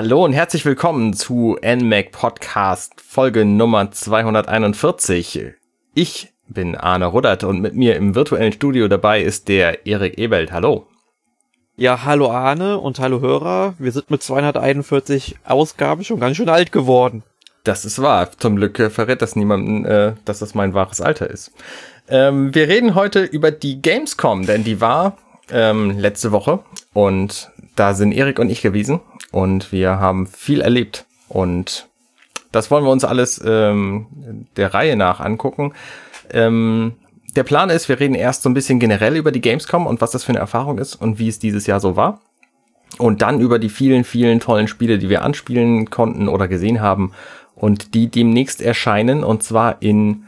Hallo und herzlich willkommen zu NMAC Podcast Folge Nummer 241. Ich bin Arne Ruddert und mit mir im virtuellen Studio dabei ist der Erik Ebelt. Hallo. Ja, hallo Arne und hallo Hörer. Wir sind mit 241 Ausgaben schon ganz schön alt geworden. Das ist wahr. Zum Glück äh, verrät das niemandem, äh, dass das mein wahres Alter ist. Ähm, wir reden heute über die Gamescom, denn die war ähm, letzte Woche und da sind Erik und ich gewesen und wir haben viel erlebt und das wollen wir uns alles ähm, der Reihe nach angucken. Ähm, der Plan ist, wir reden erst so ein bisschen generell über die Gamescom und was das für eine Erfahrung ist und wie es dieses Jahr so war. Und dann über die vielen, vielen tollen Spiele, die wir anspielen konnten oder gesehen haben und die demnächst erscheinen und zwar in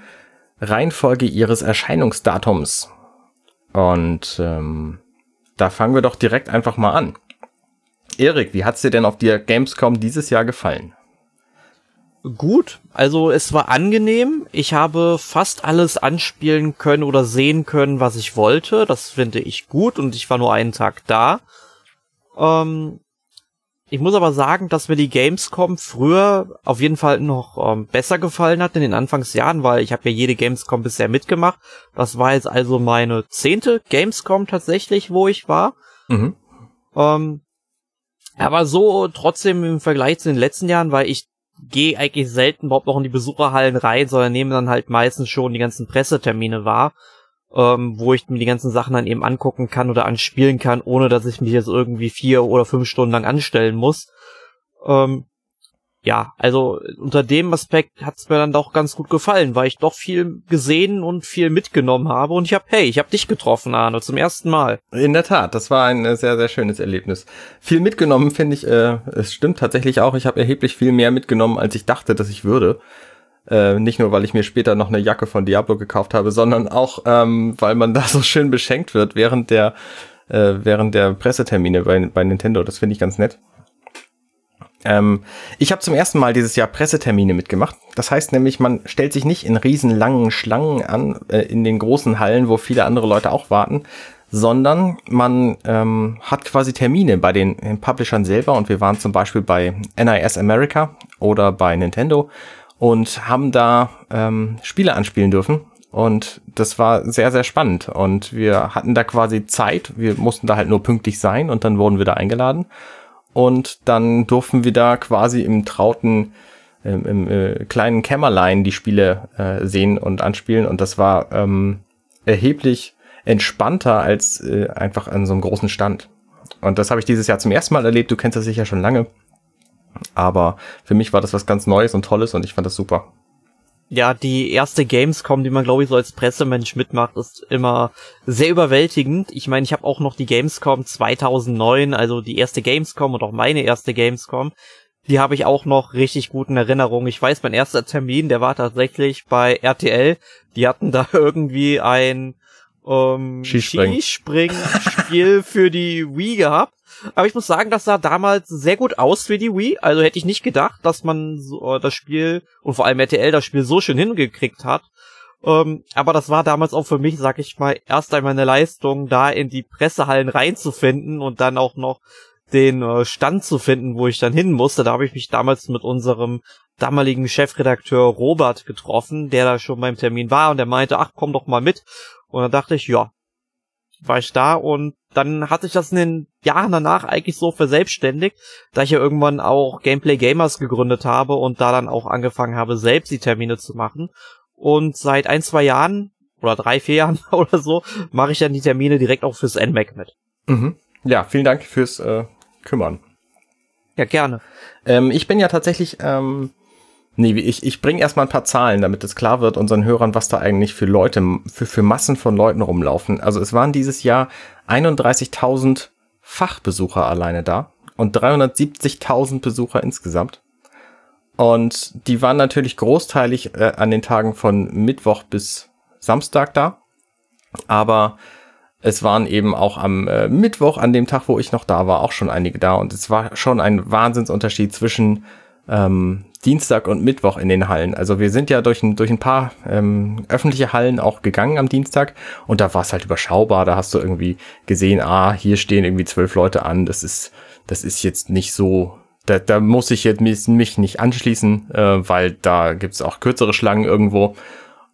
Reihenfolge ihres Erscheinungsdatums. Und ähm, da fangen wir doch direkt einfach mal an. Erik, wie hat's dir denn auf der Gamescom dieses Jahr gefallen? Gut, also es war angenehm. Ich habe fast alles anspielen können oder sehen können, was ich wollte. Das finde ich gut und ich war nur einen Tag da. Ähm, ich muss aber sagen, dass mir die Gamescom früher auf jeden Fall noch ähm, besser gefallen hat in den Anfangsjahren, weil ich habe ja jede Gamescom bisher mitgemacht. Das war jetzt also meine zehnte Gamescom tatsächlich, wo ich war. Mhm. Ähm, aber so trotzdem im Vergleich zu den letzten Jahren, weil ich gehe eigentlich selten überhaupt noch in die Besucherhallen rein, sondern nehme dann halt meistens schon die ganzen Pressetermine wahr, ähm, wo ich mir die ganzen Sachen dann eben angucken kann oder anspielen kann, ohne dass ich mich jetzt irgendwie vier oder fünf Stunden lang anstellen muss. Ähm, ja, also unter dem Aspekt hat's mir dann doch ganz gut gefallen, weil ich doch viel gesehen und viel mitgenommen habe und ich habe, hey, ich habe dich getroffen, Arne, zum ersten Mal. In der Tat, das war ein sehr, sehr schönes Erlebnis. Viel mitgenommen finde ich, äh, es stimmt tatsächlich auch, ich habe erheblich viel mehr mitgenommen, als ich dachte, dass ich würde. Äh, nicht nur, weil ich mir später noch eine Jacke von Diablo gekauft habe, sondern auch, ähm, weil man da so schön beschenkt wird während der, äh, während der Pressetermine bei, bei Nintendo. Das finde ich ganz nett. Ähm, ich habe zum ersten Mal dieses Jahr Pressetermine mitgemacht. Das heißt nämlich, man stellt sich nicht in riesenlangen Schlangen an, äh, in den großen Hallen, wo viele andere Leute auch warten, sondern man ähm, hat quasi Termine bei den, Publishern selber und wir waren zum Beispiel bei NIS America oder bei Nintendo und haben da ähm, Spiele anspielen dürfen. Und das war sehr, sehr spannend. Und wir hatten da quasi Zeit. Wir mussten da halt nur pünktlich sein und dann wurden wir da eingeladen. Und dann durften wir da quasi im trauten, im, im äh, kleinen Kämmerlein die Spiele äh, sehen und anspielen. Und das war ähm, erheblich entspannter als äh, einfach an so einem großen Stand. Und das habe ich dieses Jahr zum ersten Mal erlebt. Du kennst das sicher schon lange. Aber für mich war das was ganz Neues und Tolles und ich fand das super ja, die erste Gamescom, die man, glaube ich, so als Pressemensch mitmacht, ist immer sehr überwältigend. Ich meine, ich habe auch noch die Gamescom 2009, also die erste Gamescom und auch meine erste Gamescom. Die habe ich auch noch richtig guten Erinnerungen. Ich weiß, mein erster Termin, der war tatsächlich bei RTL. Die hatten da irgendwie ein ähm, Skispringen-Spiel für die Wii gehabt. Aber ich muss sagen, das sah damals sehr gut aus für die Wii. Also hätte ich nicht gedacht, dass man so, äh, das Spiel und vor allem RTL das Spiel so schön hingekriegt hat. Ähm, aber das war damals auch für mich, sag ich mal, erst einmal eine Leistung, da in die Pressehallen reinzufinden und dann auch noch den äh, Stand zu finden, wo ich dann hin musste. Da habe ich mich damals mit unserem damaligen Chefredakteur Robert getroffen, der da schon beim Termin war und der meinte, ach, komm doch mal mit. Und dann dachte ich, ja, war ich da und dann hat sich das in den Jahren danach eigentlich so verselbstständigt, da ich ja irgendwann auch Gameplay Gamers gegründet habe und da dann auch angefangen habe, selbst die Termine zu machen. Und seit ein, zwei Jahren oder drei, vier Jahren oder so mache ich dann die Termine direkt auch fürs NMAC mit. Mhm. Ja, vielen Dank fürs äh, Kümmern. Ja, gerne. Ähm, ich bin ja tatsächlich ähm, Nee, ich, ich bringe erstmal ein paar Zahlen, damit es klar wird unseren Hörern, was da eigentlich für Leute, für, für Massen von Leuten rumlaufen. Also es waren dieses Jahr 31.000 Fachbesucher alleine da und 370.000 Besucher insgesamt. Und die waren natürlich großteilig äh, an den Tagen von Mittwoch bis Samstag da. Aber es waren eben auch am äh, Mittwoch, an dem Tag, wo ich noch da war, auch schon einige da. Und es war schon ein Wahnsinnsunterschied zwischen ähm, Dienstag und Mittwoch in den Hallen. Also wir sind ja durch ein, durch ein paar ähm, öffentliche Hallen auch gegangen am Dienstag und da war es halt überschaubar. Da hast du irgendwie gesehen, ah, hier stehen irgendwie zwölf Leute an. Das ist, das ist jetzt nicht so da, da muss ich jetzt mich nicht anschließen, äh, weil da gibt's auch kürzere Schlangen irgendwo.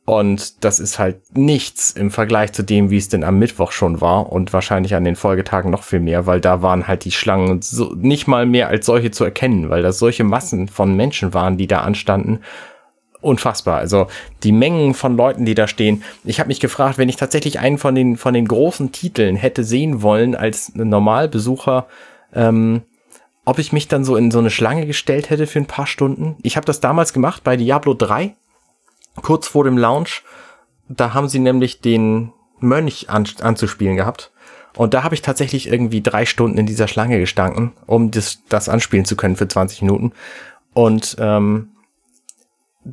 Und das ist halt nichts im Vergleich zu dem, wie es denn am Mittwoch schon war und wahrscheinlich an den Folgetagen noch viel mehr, weil da waren halt die Schlangen so nicht mal mehr als solche zu erkennen, weil das solche Massen von Menschen waren, die da anstanden. Unfassbar. Also die Mengen von Leuten, die da stehen. Ich habe mich gefragt, wenn ich tatsächlich einen von den von den großen Titeln hätte sehen wollen als Normalbesucher, ähm, ob ich mich dann so in so eine Schlange gestellt hätte für ein paar Stunden. Ich habe das damals gemacht bei Diablo 3 kurz vor dem Launch. Da haben sie nämlich den Mönch an, anzuspielen gehabt. Und da habe ich tatsächlich irgendwie drei Stunden in dieser Schlange gestanden, um das, das anspielen zu können für 20 Minuten. Und ähm,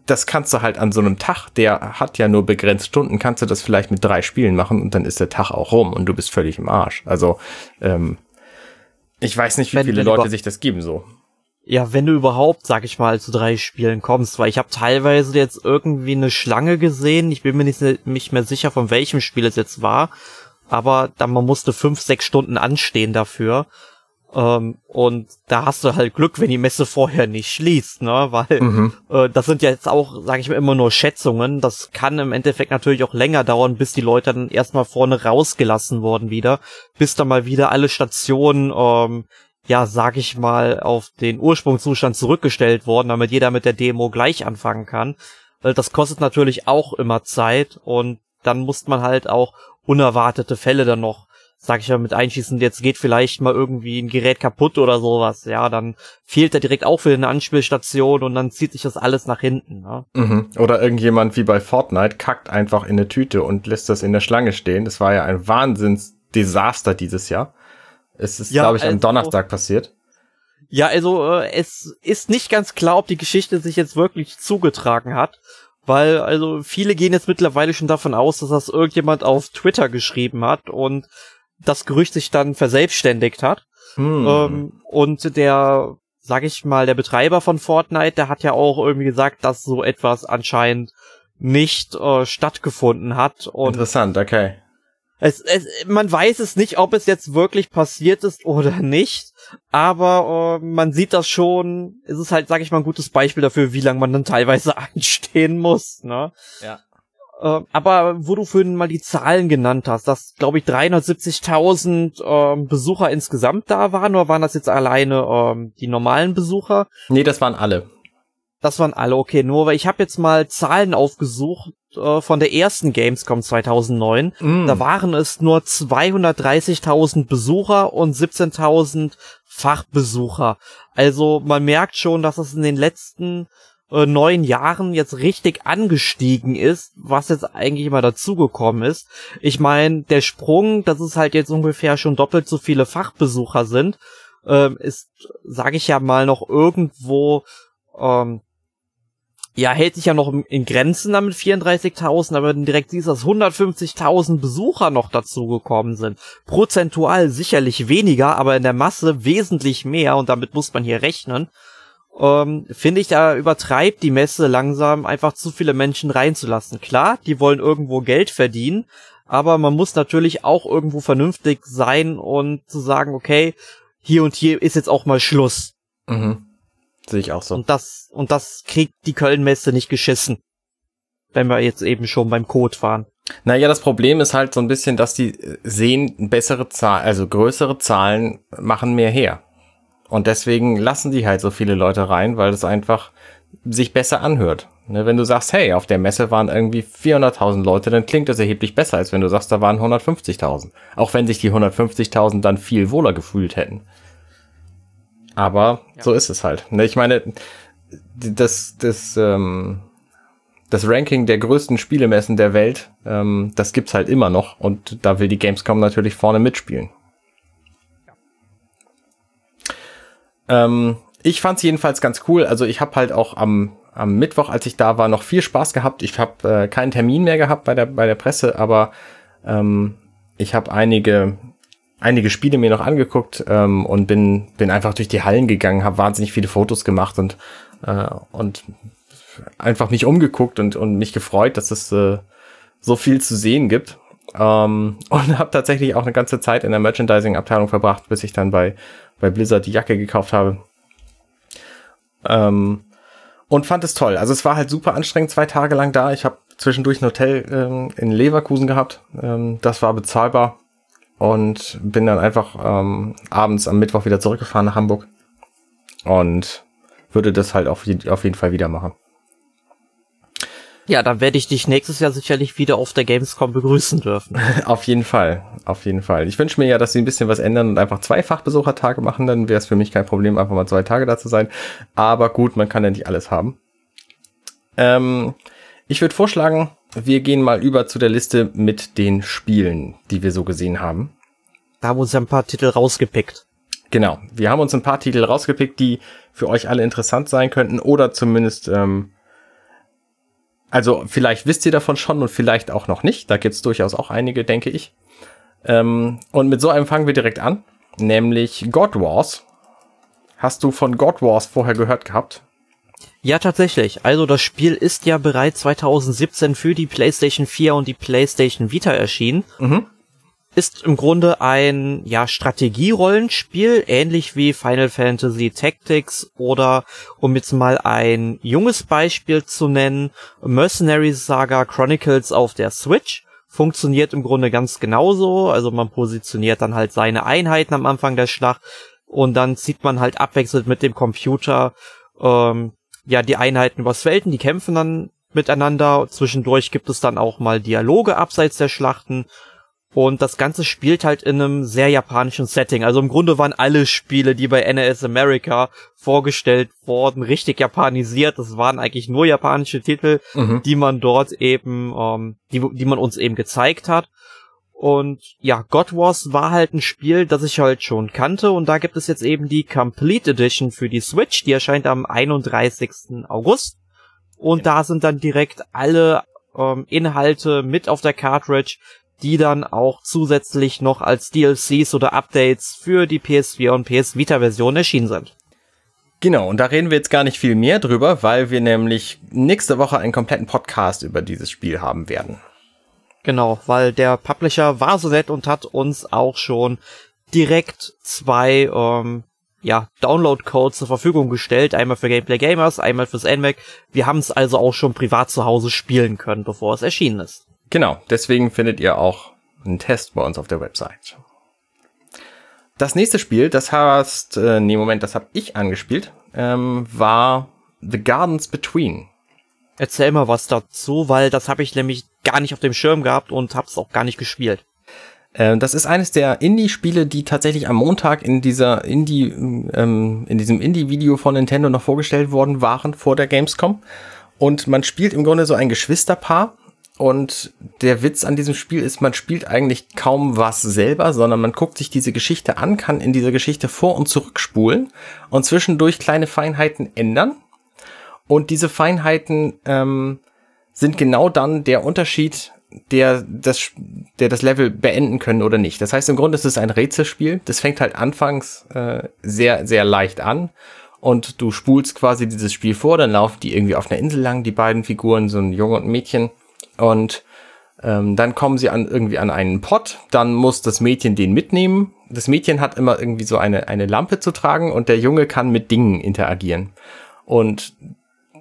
das kannst du halt an so einem Tag, der hat ja nur begrenzt Stunden, kannst du das vielleicht mit drei Spielen machen und dann ist der Tag auch rum und du bist völlig im Arsch. Also ähm, ich weiß nicht, wie wenn, viele wenn Leute sich das geben so. Ja, wenn du überhaupt, sag ich mal, zu drei Spielen kommst, weil ich habe teilweise jetzt irgendwie eine Schlange gesehen, ich bin mir nicht, nicht mehr sicher, von welchem Spiel es jetzt war, aber dann man musste fünf, sechs Stunden anstehen dafür. Ähm, und da hast du halt Glück, wenn die Messe vorher nicht schließt, ne? Weil mhm. äh, das sind ja jetzt auch, sage ich mal, immer nur Schätzungen. Das kann im Endeffekt natürlich auch länger dauern, bis die Leute dann erstmal vorne rausgelassen wurden wieder, bis dann mal wieder alle Stationen ähm, ja, sag ich mal, auf den Ursprungszustand zurückgestellt worden, damit jeder mit der Demo gleich anfangen kann. Weil das kostet natürlich auch immer Zeit und dann muss man halt auch unerwartete Fälle dann noch, sag ich mal, mit einschießen. Jetzt geht vielleicht mal irgendwie ein Gerät kaputt oder sowas. Ja, dann fehlt er direkt auch für eine Anspielstation und dann zieht sich das alles nach hinten. Ne? Mhm. Oder irgendjemand wie bei Fortnite kackt einfach in eine Tüte und lässt das in der Schlange stehen. Das war ja ein Wahnsinnsdesaster dieses Jahr. Es ist, ja, glaube ich, am also, Donnerstag passiert. Ja, also äh, es ist nicht ganz klar, ob die Geschichte sich jetzt wirklich zugetragen hat, weil also viele gehen jetzt mittlerweile schon davon aus, dass das irgendjemand auf Twitter geschrieben hat und das Gerücht sich dann verselbstständigt hat. Hm. Ähm, und der, sag ich mal, der Betreiber von Fortnite, der hat ja auch irgendwie gesagt, dass so etwas anscheinend nicht äh, stattgefunden hat. Und Interessant, okay. Es, es, man weiß es nicht, ob es jetzt wirklich passiert ist oder nicht, aber äh, man sieht das schon. Es ist halt, sag ich mal, ein gutes Beispiel dafür, wie lange man dann teilweise anstehen muss. Ne? Ja. Äh, aber wo du vorhin mal die Zahlen genannt hast, dass, glaube ich, 370.000 äh, Besucher insgesamt da waren, oder waren das jetzt alleine äh, die normalen Besucher? Nee, das waren alle. Das waren alle, okay. Nur, weil ich habe jetzt mal Zahlen aufgesucht äh, von der ersten Gamescom 2009. Mm. Da waren es nur 230.000 Besucher und 17.000 Fachbesucher. Also man merkt schon, dass es in den letzten äh, neun Jahren jetzt richtig angestiegen ist, was jetzt eigentlich immer dazugekommen ist. Ich meine, der Sprung, dass es halt jetzt ungefähr schon doppelt so viele Fachbesucher sind, ähm, ist, sage ich ja mal, noch irgendwo ähm, ja, hält sich ja noch in Grenzen damit 34.000, aber direkt siehst, dass 150.000 Besucher noch dazugekommen sind. Prozentual sicherlich weniger, aber in der Masse wesentlich mehr und damit muss man hier rechnen. Ähm, Finde ich, da übertreibt die Messe langsam einfach zu viele Menschen reinzulassen. Klar, die wollen irgendwo Geld verdienen, aber man muss natürlich auch irgendwo vernünftig sein und zu sagen, okay, hier und hier ist jetzt auch mal Schluss. Mhm. Sehe ich auch so. Und das, und das kriegt die Köln-Messe nicht geschissen. Wenn wir jetzt eben schon beim Code waren. Naja, das Problem ist halt so ein bisschen, dass die sehen bessere Zahlen, also größere Zahlen machen mehr her. Und deswegen lassen die halt so viele Leute rein, weil es einfach sich besser anhört. Ne, wenn du sagst, hey, auf der Messe waren irgendwie 400.000 Leute, dann klingt das erheblich besser, als wenn du sagst, da waren 150.000. Auch wenn sich die 150.000 dann viel wohler gefühlt hätten. Aber ja. so ist es halt. Ne, ich meine, das, das, ähm, das Ranking der größten Spielemessen der Welt, ähm, das gibt's halt immer noch und da will die Gamescom natürlich vorne mitspielen. Ja. Ähm, ich fand's jedenfalls ganz cool. Also ich habe halt auch am, am Mittwoch, als ich da war, noch viel Spaß gehabt. Ich habe äh, keinen Termin mehr gehabt bei der, bei der Presse, aber ähm, ich habe einige einige Spiele mir noch angeguckt ähm, und bin, bin einfach durch die Hallen gegangen, habe wahnsinnig viele Fotos gemacht und, äh, und einfach mich umgeguckt und, und mich gefreut, dass es äh, so viel zu sehen gibt. Ähm, und habe tatsächlich auch eine ganze Zeit in der Merchandising-Abteilung verbracht, bis ich dann bei, bei Blizzard die Jacke gekauft habe. Ähm, und fand es toll. Also es war halt super anstrengend, zwei Tage lang da. Ich habe zwischendurch ein Hotel ähm, in Leverkusen gehabt. Ähm, das war bezahlbar. Und bin dann einfach ähm, abends am Mittwoch wieder zurückgefahren nach Hamburg. Und würde das halt auf, auf jeden Fall wieder machen. Ja, dann werde ich dich nächstes Jahr sicherlich wieder auf der Gamescom begrüßen dürfen. auf jeden Fall, auf jeden Fall. Ich wünsche mir ja, dass sie ein bisschen was ändern und einfach zwei Fachbesuchertage machen, dann wäre es für mich kein Problem, einfach mal zwei Tage da zu sein. Aber gut, man kann ja nicht alles haben. Ähm, ich würde vorschlagen, wir gehen mal über zu der Liste mit den Spielen, die wir so gesehen haben. Da haben wir uns ja ein paar Titel rausgepickt. Genau, wir haben uns ein paar Titel rausgepickt, die für euch alle interessant sein könnten oder zumindest ähm, also vielleicht wisst ihr davon schon und vielleicht auch noch nicht. Da gibt's durchaus auch einige, denke ich. Ähm, und mit so einem fangen wir direkt an, nämlich God Wars. Hast du von God Wars vorher gehört gehabt? Ja, tatsächlich. Also das Spiel ist ja bereits 2017 für die PlayStation 4 und die PlayStation Vita erschienen. Mhm ist im Grunde ein ja Strategierollenspiel, ähnlich wie Final Fantasy Tactics oder um jetzt mal ein junges Beispiel zu nennen, Mercenary Saga Chronicles auf der Switch funktioniert im Grunde ganz genauso, also man positioniert dann halt seine Einheiten am Anfang der Schlacht und dann zieht man halt abwechselnd mit dem Computer ähm, ja die Einheiten übers Felden, die kämpfen dann miteinander, zwischendurch gibt es dann auch mal Dialoge abseits der Schlachten und das Ganze spielt halt in einem sehr japanischen Setting. Also im Grunde waren alle Spiele, die bei NAS America vorgestellt wurden, richtig japanisiert. Das waren eigentlich nur japanische Titel, mhm. die man dort eben, ähm, die, die man uns eben gezeigt hat. Und ja, God Wars war halt ein Spiel, das ich halt schon kannte. Und da gibt es jetzt eben die Complete Edition für die Switch. Die erscheint am 31. August. Und da sind dann direkt alle ähm, Inhalte mit auf der Cartridge, die dann auch zusätzlich noch als DLCs oder Updates für die PS4 und PS Vita Version erschienen sind. Genau, und da reden wir jetzt gar nicht viel mehr drüber, weil wir nämlich nächste Woche einen kompletten Podcast über dieses Spiel haben werden. Genau, weil der Publisher war so nett und hat uns auch schon direkt zwei ähm, ja, Download-Codes zur Verfügung gestellt. Einmal für Gameplay Gamers, einmal fürs NMAC. Wir haben es also auch schon privat zu Hause spielen können, bevor es erschienen ist. Genau, deswegen findet ihr auch einen Test bei uns auf der Website. Das nächste Spiel, das hast, äh, nee, Moment, das habe ich angespielt, ähm, war The Gardens Between. Erzähl mal was dazu, weil das habe ich nämlich gar nicht auf dem Schirm gehabt und hab's auch gar nicht gespielt. Äh, das ist eines der Indie-Spiele, die tatsächlich am Montag in dieser Indie, ähm, in diesem Indie-Video von Nintendo noch vorgestellt worden waren vor der Gamescom. Und man spielt im Grunde so ein Geschwisterpaar, und der Witz an diesem Spiel ist, man spielt eigentlich kaum was selber, sondern man guckt sich diese Geschichte an, kann in dieser Geschichte vor- und zurückspulen und zwischendurch kleine Feinheiten ändern. Und diese Feinheiten ähm, sind genau dann der Unterschied, der das, der das Level beenden können oder nicht. Das heißt, im Grunde ist es ein Rätselspiel. Das fängt halt anfangs äh, sehr, sehr leicht an. Und du spulst quasi dieses Spiel vor, dann laufen die irgendwie auf einer Insel lang, die beiden Figuren, so ein Junge und ein Mädchen und ähm, dann kommen sie an irgendwie an einen Pott, dann muss das Mädchen den mitnehmen. Das Mädchen hat immer irgendwie so eine, eine Lampe zu tragen und der Junge kann mit Dingen interagieren. Und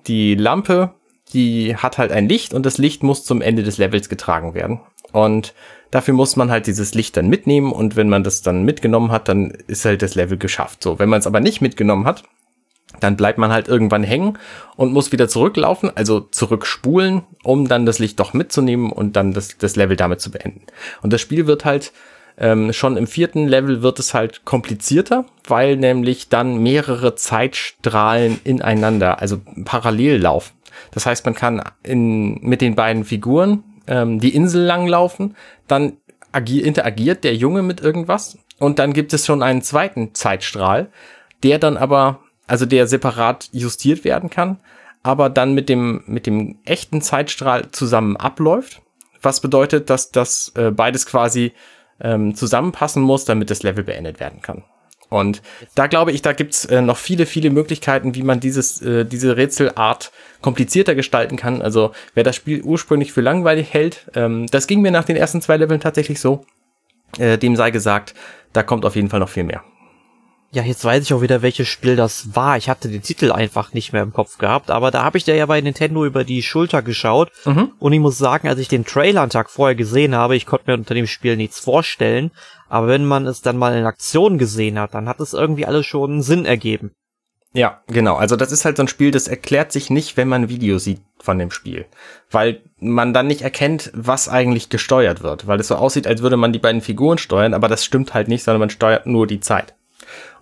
die Lampe, die hat halt ein Licht und das Licht muss zum Ende des Levels getragen werden. Und dafür muss man halt dieses Licht dann mitnehmen und wenn man das dann mitgenommen hat, dann ist halt das Level geschafft. So, wenn man es aber nicht mitgenommen hat, dann bleibt man halt irgendwann hängen und muss wieder zurücklaufen, also zurückspulen, um dann das Licht doch mitzunehmen und dann das, das Level damit zu beenden. Und das Spiel wird halt ähm, schon im vierten Level wird es halt komplizierter, weil nämlich dann mehrere Zeitstrahlen ineinander, also parallel laufen. Das heißt, man kann in, mit den beiden Figuren ähm, die Insel lang laufen, dann interagiert der Junge mit irgendwas und dann gibt es schon einen zweiten Zeitstrahl, der dann aber also der separat justiert werden kann, aber dann mit dem, mit dem echten Zeitstrahl zusammen abläuft. Was bedeutet, dass das äh, beides quasi ähm, zusammenpassen muss, damit das Level beendet werden kann. Und da glaube ich, da gibt's äh, noch viele, viele Möglichkeiten, wie man dieses, äh, diese Rätselart komplizierter gestalten kann. Also wer das Spiel ursprünglich für langweilig hält, ähm, das ging mir nach den ersten zwei Leveln tatsächlich so. Äh, dem sei gesagt, da kommt auf jeden Fall noch viel mehr. Ja, jetzt weiß ich auch wieder, welches Spiel das war. Ich hatte den Titel einfach nicht mehr im Kopf gehabt, aber da habe ich dir ja bei Nintendo über die Schulter geschaut mhm. und ich muss sagen, als ich den Trailer einen Tag vorher gesehen habe, ich konnte mir unter dem Spiel nichts vorstellen, aber wenn man es dann mal in Aktion gesehen hat, dann hat es irgendwie alles schon Sinn ergeben. Ja, genau. Also das ist halt so ein Spiel, das erklärt sich nicht, wenn man Video sieht von dem Spiel. Weil man dann nicht erkennt, was eigentlich gesteuert wird. Weil es so aussieht, als würde man die beiden Figuren steuern, aber das stimmt halt nicht, sondern man steuert nur die Zeit.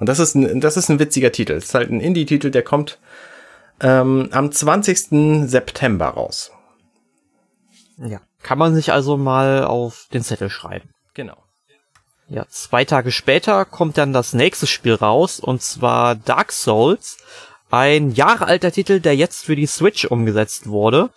Und das ist ein, das ist ein witziger Titel. Das ist halt ein Indie-Titel, der kommt ähm, am 20. September raus. Ja. Kann man sich also mal auf den Zettel schreiben. Genau. Ja, zwei Tage später kommt dann das nächste Spiel raus, und zwar Dark Souls. Ein jahrealter Titel, der jetzt für die Switch umgesetzt wurde.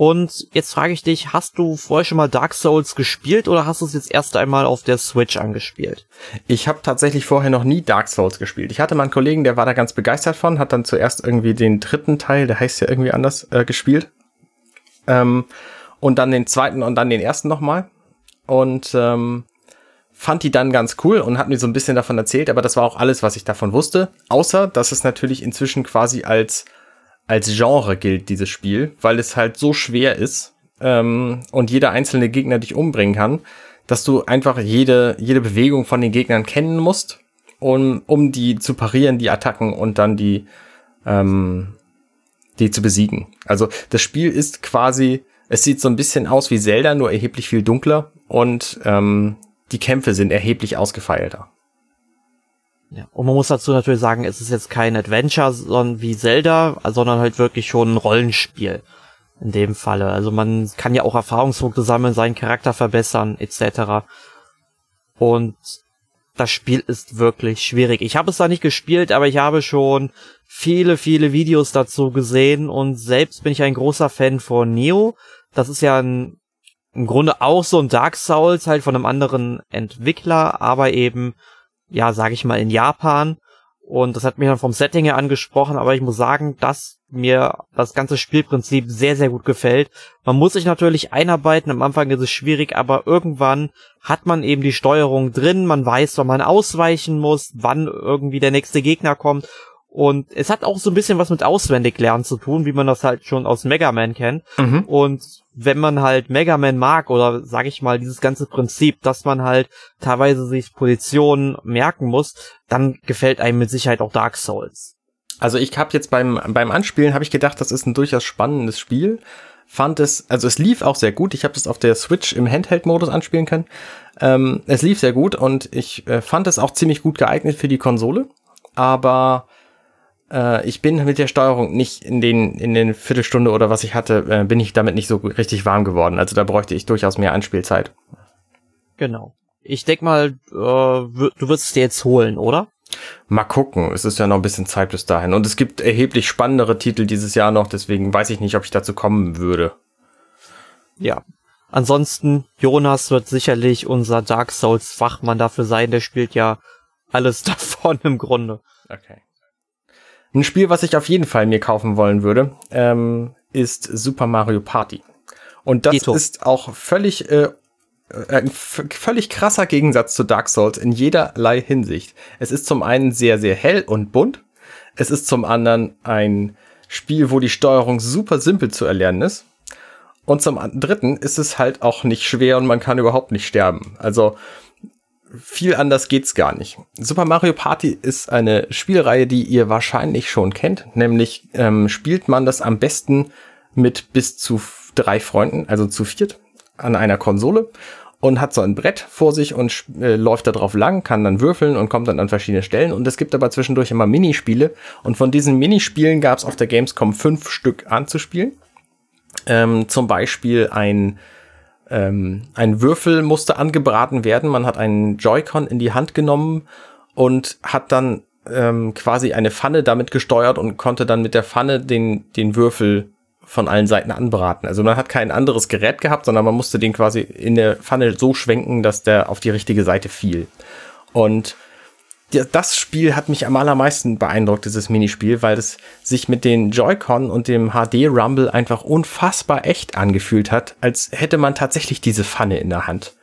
Und jetzt frage ich dich, hast du vorher schon mal Dark Souls gespielt oder hast du es jetzt erst einmal auf der Switch angespielt? Ich habe tatsächlich vorher noch nie Dark Souls gespielt. Ich hatte mal einen Kollegen, der war da ganz begeistert von, hat dann zuerst irgendwie den dritten Teil, der heißt ja irgendwie anders, äh, gespielt. Ähm, und dann den zweiten und dann den ersten nochmal. Und ähm, fand die dann ganz cool und hat mir so ein bisschen davon erzählt, aber das war auch alles, was ich davon wusste. Außer, dass es natürlich inzwischen quasi als als Genre gilt, dieses Spiel, weil es halt so schwer ist ähm, und jeder einzelne Gegner dich umbringen kann, dass du einfach jede, jede Bewegung von den Gegnern kennen musst, um, um die zu parieren, die Attacken und dann die, ähm, die zu besiegen. Also das Spiel ist quasi, es sieht so ein bisschen aus wie Zelda, nur erheblich viel dunkler und ähm, die Kämpfe sind erheblich ausgefeilter. Ja. Und man muss dazu natürlich sagen, es ist jetzt kein Adventure sondern wie Zelda, sondern halt wirklich schon ein Rollenspiel. In dem Falle. Also man kann ja auch Erfahrungspunkte sammeln, seinen Charakter verbessern, etc. Und das Spiel ist wirklich schwierig. Ich habe es da nicht gespielt, aber ich habe schon viele, viele Videos dazu gesehen und selbst bin ich ein großer Fan von Neo. Das ist ja ein, im Grunde auch so ein Dark Souls, halt von einem anderen Entwickler, aber eben ja, sage ich mal, in Japan. Und das hat mich dann vom Setting her angesprochen, aber ich muss sagen, dass mir das ganze Spielprinzip sehr, sehr gut gefällt. Man muss sich natürlich einarbeiten, am Anfang ist es schwierig, aber irgendwann hat man eben die Steuerung drin, man weiß, wann man ausweichen muss, wann irgendwie der nächste Gegner kommt. Und es hat auch so ein bisschen was mit Auswendiglernen zu tun, wie man das halt schon aus Mega Man kennt. Mhm. Und wenn man halt Mega Man mag oder sag ich mal dieses ganze Prinzip, dass man halt teilweise sich Positionen merken muss, dann gefällt einem mit Sicherheit auch Dark Souls. Also ich habe jetzt beim beim Anspielen habe ich gedacht, das ist ein durchaus spannendes Spiel. Fand es, also es lief auch sehr gut. Ich habe das auf der Switch im Handheld-Modus anspielen können. Ähm, es lief sehr gut und ich äh, fand es auch ziemlich gut geeignet für die Konsole. Aber äh, ich bin mit der Steuerung nicht in den, in den Viertelstunde oder was ich hatte, äh, bin ich damit nicht so richtig warm geworden. Also da bräuchte ich durchaus mehr Anspielzeit. Genau. Ich denk mal, äh, du wirst es dir jetzt holen, oder? Mal gucken. Es ist ja noch ein bisschen Zeit bis dahin. Und es gibt erheblich spannendere Titel dieses Jahr noch, deswegen weiß ich nicht, ob ich dazu kommen würde. Ja. Ansonsten, Jonas wird sicherlich unser Dark Souls Fachmann dafür sein. Der spielt ja alles davon im Grunde. Okay. Ein Spiel, was ich auf jeden Fall mir kaufen wollen würde, ähm, ist Super Mario Party. Und das Eto. ist auch völlig, äh, ein völlig krasser Gegensatz zu Dark Souls in jederlei Hinsicht. Es ist zum einen sehr, sehr hell und bunt. Es ist zum anderen ein Spiel, wo die Steuerung super simpel zu erlernen ist. Und zum dritten ist es halt auch nicht schwer und man kann überhaupt nicht sterben. Also viel anders geht's gar nicht. Super Mario Party ist eine Spielreihe, die ihr wahrscheinlich schon kennt. Nämlich ähm, spielt man das am besten mit bis zu drei Freunden, also zu viert, an einer Konsole und hat so ein Brett vor sich und äh, läuft da drauf lang, kann dann würfeln und kommt dann an verschiedene Stellen. Und es gibt aber zwischendurch immer Minispiele. Und von diesen Minispielen gab es auf der Gamescom fünf Stück anzuspielen. Ähm, zum Beispiel ein ähm, ein Würfel musste angebraten werden. Man hat einen Joy-Con in die Hand genommen und hat dann ähm, quasi eine Pfanne damit gesteuert und konnte dann mit der Pfanne den, den Würfel von allen Seiten anbraten. Also man hat kein anderes Gerät gehabt, sondern man musste den quasi in der Pfanne so schwenken, dass der auf die richtige Seite fiel. Und das Spiel hat mich am allermeisten beeindruckt, dieses Minispiel, weil es sich mit den Joy-Con und dem HD-Rumble einfach unfassbar echt angefühlt hat, als hätte man tatsächlich diese Pfanne in der Hand.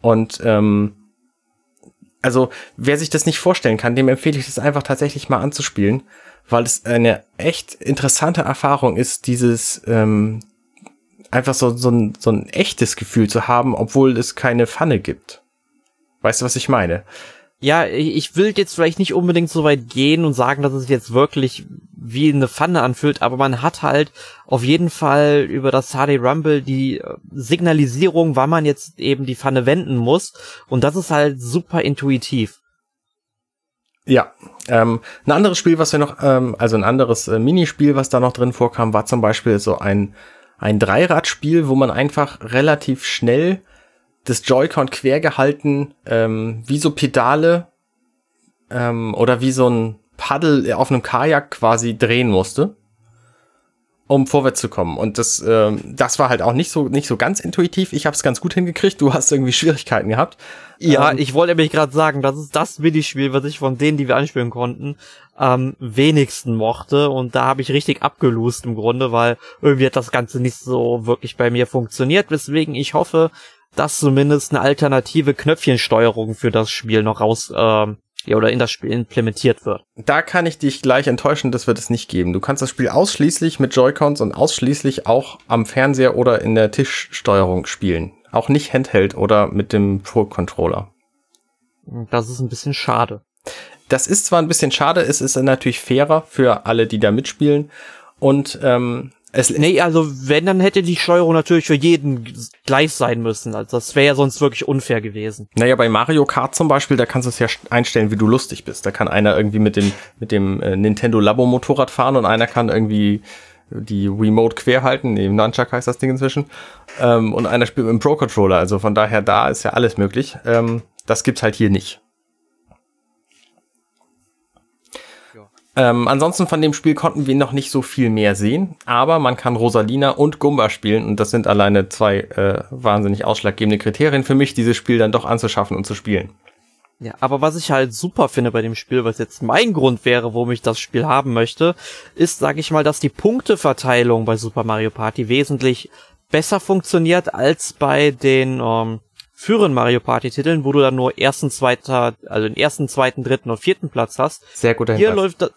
Und ähm, also wer sich das nicht vorstellen kann, dem empfehle ich das einfach tatsächlich mal anzuspielen, weil es eine echt interessante Erfahrung ist, dieses ähm, einfach so, so, ein, so ein echtes Gefühl zu haben, obwohl es keine Pfanne gibt. Weißt du, was ich meine? Ja, ich will jetzt vielleicht nicht unbedingt so weit gehen und sagen, dass es jetzt wirklich wie eine Pfanne anfühlt, aber man hat halt auf jeden Fall über das HD Rumble die äh, Signalisierung, wann man jetzt eben die Pfanne wenden muss und das ist halt super intuitiv. Ja, ähm, ein anderes Spiel, was wir noch, ähm, also ein anderes äh, Minispiel, was da noch drin vorkam, war zum Beispiel so ein, ein Dreiradspiel, wo man einfach relativ schnell das Joy-Con quer gehalten, ähm, wie so Pedale ähm, oder wie so ein Paddel auf einem Kajak quasi drehen musste, um vorwärts zu kommen. Und das, ähm, das war halt auch nicht so nicht so ganz intuitiv. Ich habe es ganz gut hingekriegt. Du hast irgendwie Schwierigkeiten gehabt. Ja, ähm, ich wollte nämlich gerade sagen, das ist das Minispiel, was ich von denen, die wir anspielen konnten, am wenigsten mochte. Und da habe ich richtig abgelust im Grunde, weil irgendwie hat das Ganze nicht so wirklich bei mir funktioniert. Weswegen ich hoffe, dass zumindest eine alternative Knöpfchensteuerung für das Spiel noch raus äh, ja, oder in das Spiel implementiert wird. Da kann ich dich gleich enttäuschen, das wird es nicht geben. Du kannst das Spiel ausschließlich mit Joy-Cons und ausschließlich auch am Fernseher oder in der Tischsteuerung spielen. Auch nicht Handheld oder mit dem Pro-Controller. Das ist ein bisschen schade. Das ist zwar ein bisschen schade, es ist natürlich fairer für alle, die da mitspielen. Und ähm, es nee, also wenn, dann hätte die Steuerung natürlich für jeden gleich sein müssen. Also das wäre ja sonst wirklich unfair gewesen. Naja, bei Mario Kart zum Beispiel, da kannst du es ja einstellen, wie du lustig bist. Da kann einer irgendwie mit dem, mit dem äh, Nintendo Labo Motorrad fahren und einer kann irgendwie die Remote quer halten. Nee, Nunchuck heißt das Ding inzwischen. Ähm, und einer spielt mit dem Pro Controller. Also von daher, da ist ja alles möglich. Ähm, das gibt's halt hier nicht. Ähm, ansonsten von dem Spiel konnten wir noch nicht so viel mehr sehen, aber man kann Rosalina und Gumba spielen und das sind alleine zwei äh, wahnsinnig ausschlaggebende Kriterien für mich, dieses Spiel dann doch anzuschaffen und zu spielen. Ja, aber was ich halt super finde bei dem Spiel, was jetzt mein Grund wäre, warum ich das Spiel haben möchte, ist, sag ich mal, dass die Punkteverteilung bei Super Mario Party wesentlich besser funktioniert als bei den ähm, früheren Mario Party Titeln, wo du dann nur ersten, zweiter, also den ersten, zweiten, dritten und vierten Platz hast. Sehr guter Hier läuft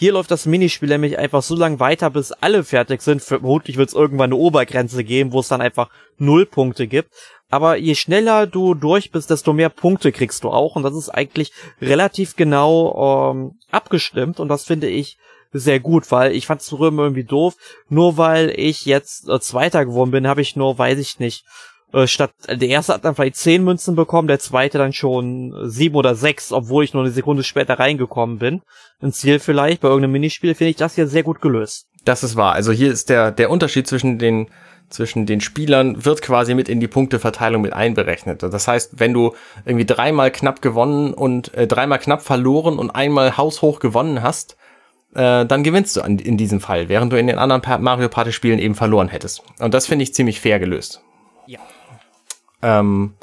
hier läuft das Minispiel nämlich einfach so lange weiter, bis alle fertig sind. Vermutlich wird es irgendwann eine Obergrenze geben, wo es dann einfach null Punkte gibt. Aber je schneller du durch bist, desto mehr Punkte kriegst du auch. Und das ist eigentlich relativ genau ähm, abgestimmt. Und das finde ich sehr gut, weil ich fand es früher irgendwie doof. Nur weil ich jetzt äh, Zweiter geworden bin, habe ich nur, weiß ich nicht, äh, statt der erste hat dann vielleicht zehn Münzen bekommen, der zweite dann schon sieben oder sechs, obwohl ich nur eine Sekunde später reingekommen bin. Ein Ziel vielleicht bei irgendeinem Minispiel finde ich das hier sehr gut gelöst. Das ist wahr. Also hier ist der der Unterschied zwischen den zwischen den Spielern wird quasi mit in die Punkteverteilung mit einberechnet. Das heißt, wenn du irgendwie dreimal knapp gewonnen und äh, dreimal knapp verloren und einmal haushoch gewonnen hast, äh, dann gewinnst du in, in diesem Fall, während du in den anderen Mario Party Spielen eben verloren hättest. Und das finde ich ziemlich fair gelöst. Ja. Ähm,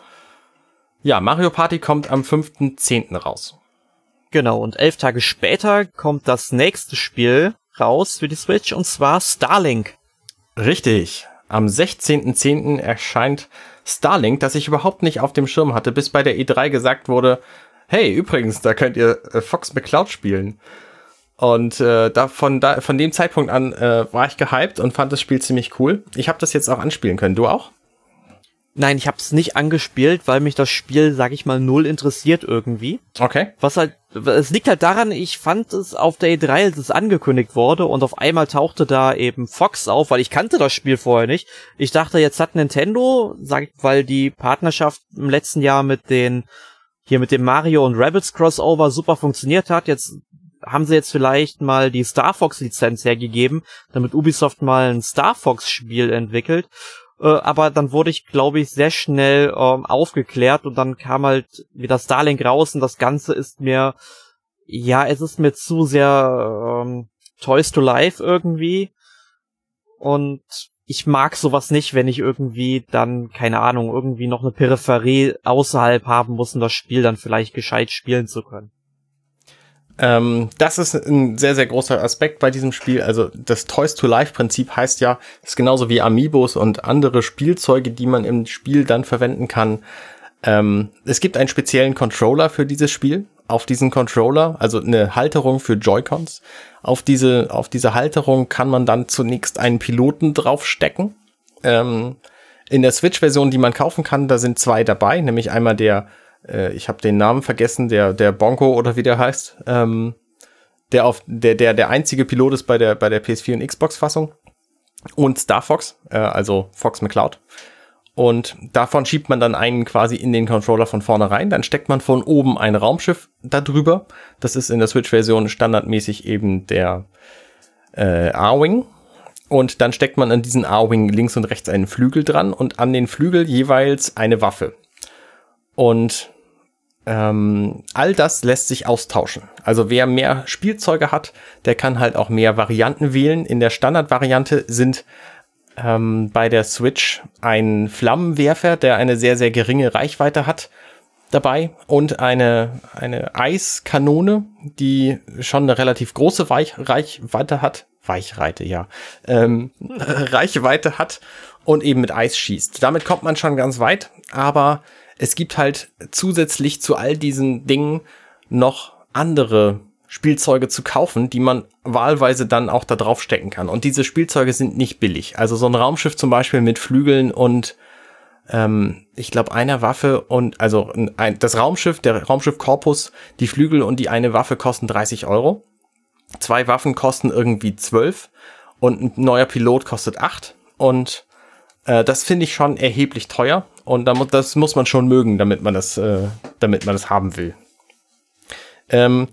ja, Mario Party kommt am 5.10. raus. Genau, und elf Tage später kommt das nächste Spiel raus für die Switch, und zwar Starlink. Richtig. Am 16.10. erscheint Starlink, das ich überhaupt nicht auf dem Schirm hatte, bis bei der E3 gesagt wurde, hey, übrigens, da könnt ihr äh, Fox McCloud spielen. Und äh, da, von, da, von dem Zeitpunkt an äh, war ich gehypt und fand das Spiel ziemlich cool. Ich habe das jetzt auch anspielen können. Du auch? Nein, ich habe es nicht angespielt, weil mich das Spiel, sag ich mal, null interessiert irgendwie. Okay. Was halt, es liegt halt daran, ich fand es auf der E3, als es angekündigt wurde und auf einmal tauchte da eben Fox auf, weil ich kannte das Spiel vorher nicht. Ich dachte, jetzt hat Nintendo, sag ich, weil die Partnerschaft im letzten Jahr mit den, hier mit dem Mario und Rabbits Crossover super funktioniert hat, jetzt haben sie jetzt vielleicht mal die Star Fox Lizenz hergegeben, damit Ubisoft mal ein Star Fox Spiel entwickelt äh, aber dann wurde ich, glaube ich, sehr schnell ähm, aufgeklärt und dann kam halt wieder Starlink raus und das Ganze ist mir, ja, es ist mir zu sehr ähm, Toys to Life irgendwie und ich mag sowas nicht, wenn ich irgendwie dann, keine Ahnung, irgendwie noch eine Peripherie außerhalb haben muss, um das Spiel dann vielleicht gescheit spielen zu können. Ähm, das ist ein sehr, sehr großer Aspekt bei diesem Spiel. Also das Toys to Life Prinzip heißt ja, ist genauso wie Amiibos und andere Spielzeuge, die man im Spiel dann verwenden kann, Ähm, es gibt einen speziellen Controller für dieses Spiel. Auf diesen Controller, also eine Halterung für Joy-Cons. Auf diese, auf diese Halterung kann man dann zunächst einen Piloten draufstecken. Ähm, in der Switch-Version, die man kaufen kann, da sind zwei dabei, nämlich einmal der, äh, ich habe den Namen vergessen, der, der Bonko oder wie der heißt, ähm, der auf der, der, der einzige Pilot ist bei der, bei der PS4 und Xbox-Fassung. Und Star Fox, äh, also Fox McCloud. Und davon schiebt man dann einen quasi in den Controller von vorne rein. Dann steckt man von oben ein Raumschiff da drüber. Das ist in der Switch-Version standardmäßig eben der äh, A-Wing. Und dann steckt man an diesen A-Wing links und rechts einen Flügel dran und an den Flügel jeweils eine Waffe. Und ähm, all das lässt sich austauschen. Also wer mehr Spielzeuge hat, der kann halt auch mehr Varianten wählen. In der Standardvariante sind ähm, bei der Switch ein Flammenwerfer, der eine sehr, sehr geringe Reichweite hat, dabei und eine, eine Eiskanone, die schon eine relativ große Weich Reichweite hat. Weichreite, ja. Ähm, Reichweite hat und eben mit Eis schießt. Damit kommt man schon ganz weit, aber es gibt halt zusätzlich zu all diesen Dingen noch andere Spielzeuge zu kaufen, die man wahlweise dann auch da drauf stecken kann. Und diese Spielzeuge sind nicht billig. Also so ein Raumschiff zum Beispiel mit Flügeln und ähm, ich glaube einer Waffe und also ein, das Raumschiff, der Raumschiffkorpus, die Flügel und die eine Waffe kosten 30 Euro. Zwei Waffen kosten irgendwie 12 und ein neuer Pilot kostet 8. Und äh, das finde ich schon erheblich teuer. Und das muss man schon mögen, damit man das, äh, damit man das haben will. Ähm,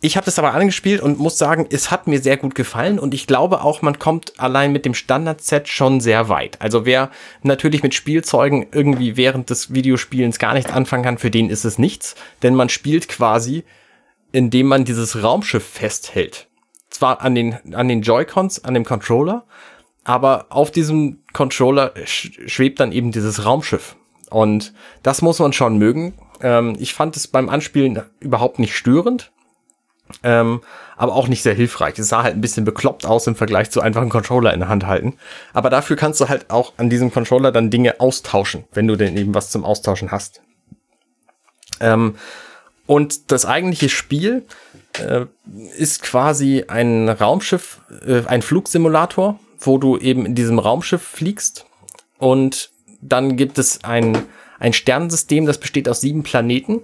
ich habe das aber angespielt und muss sagen, es hat mir sehr gut gefallen und ich glaube auch, man kommt allein mit dem Standard-Set schon sehr weit. Also wer natürlich mit Spielzeugen irgendwie während des Videospielens gar nichts anfangen kann, für den ist es nichts, denn man spielt quasi, indem man dieses Raumschiff festhält. Zwar an den, an den Joy-Cons, an dem Controller, aber auf diesem Controller schwebt dann eben dieses Raumschiff. Und das muss man schon mögen. Ähm, ich fand es beim Anspielen überhaupt nicht störend ähm, aber auch nicht sehr hilfreich. Es sah halt ein bisschen bekloppt aus im Vergleich zu einfach einen Controller in der Hand halten. Aber dafür kannst du halt auch an diesem Controller dann Dinge austauschen, wenn du denn eben was zum Austauschen hast. Ähm, und das eigentliche Spiel äh, ist quasi ein Raumschiff, äh, ein Flugsimulator, wo du eben in diesem Raumschiff fliegst. Und dann gibt es ein, ein Sternensystem, das besteht aus sieben Planeten.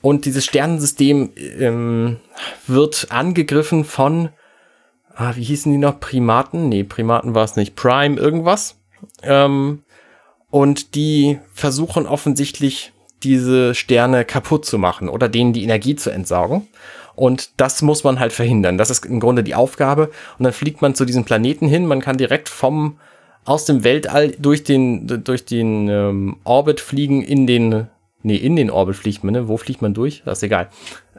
Und dieses Sternensystem ähm, wird angegriffen von, ah, wie hießen die noch? Primaten? Nee, Primaten war es nicht. Prime irgendwas. Ähm, und die versuchen offensichtlich diese Sterne kaputt zu machen oder denen die Energie zu entsaugen. Und das muss man halt verhindern. Das ist im Grunde die Aufgabe. Und dann fliegt man zu diesem Planeten hin. Man kann direkt vom aus dem Weltall durch den durch den ähm, Orbit fliegen in den Nee, in den Orbit fliegt man, ne? Wo fliegt man durch? Das ist egal.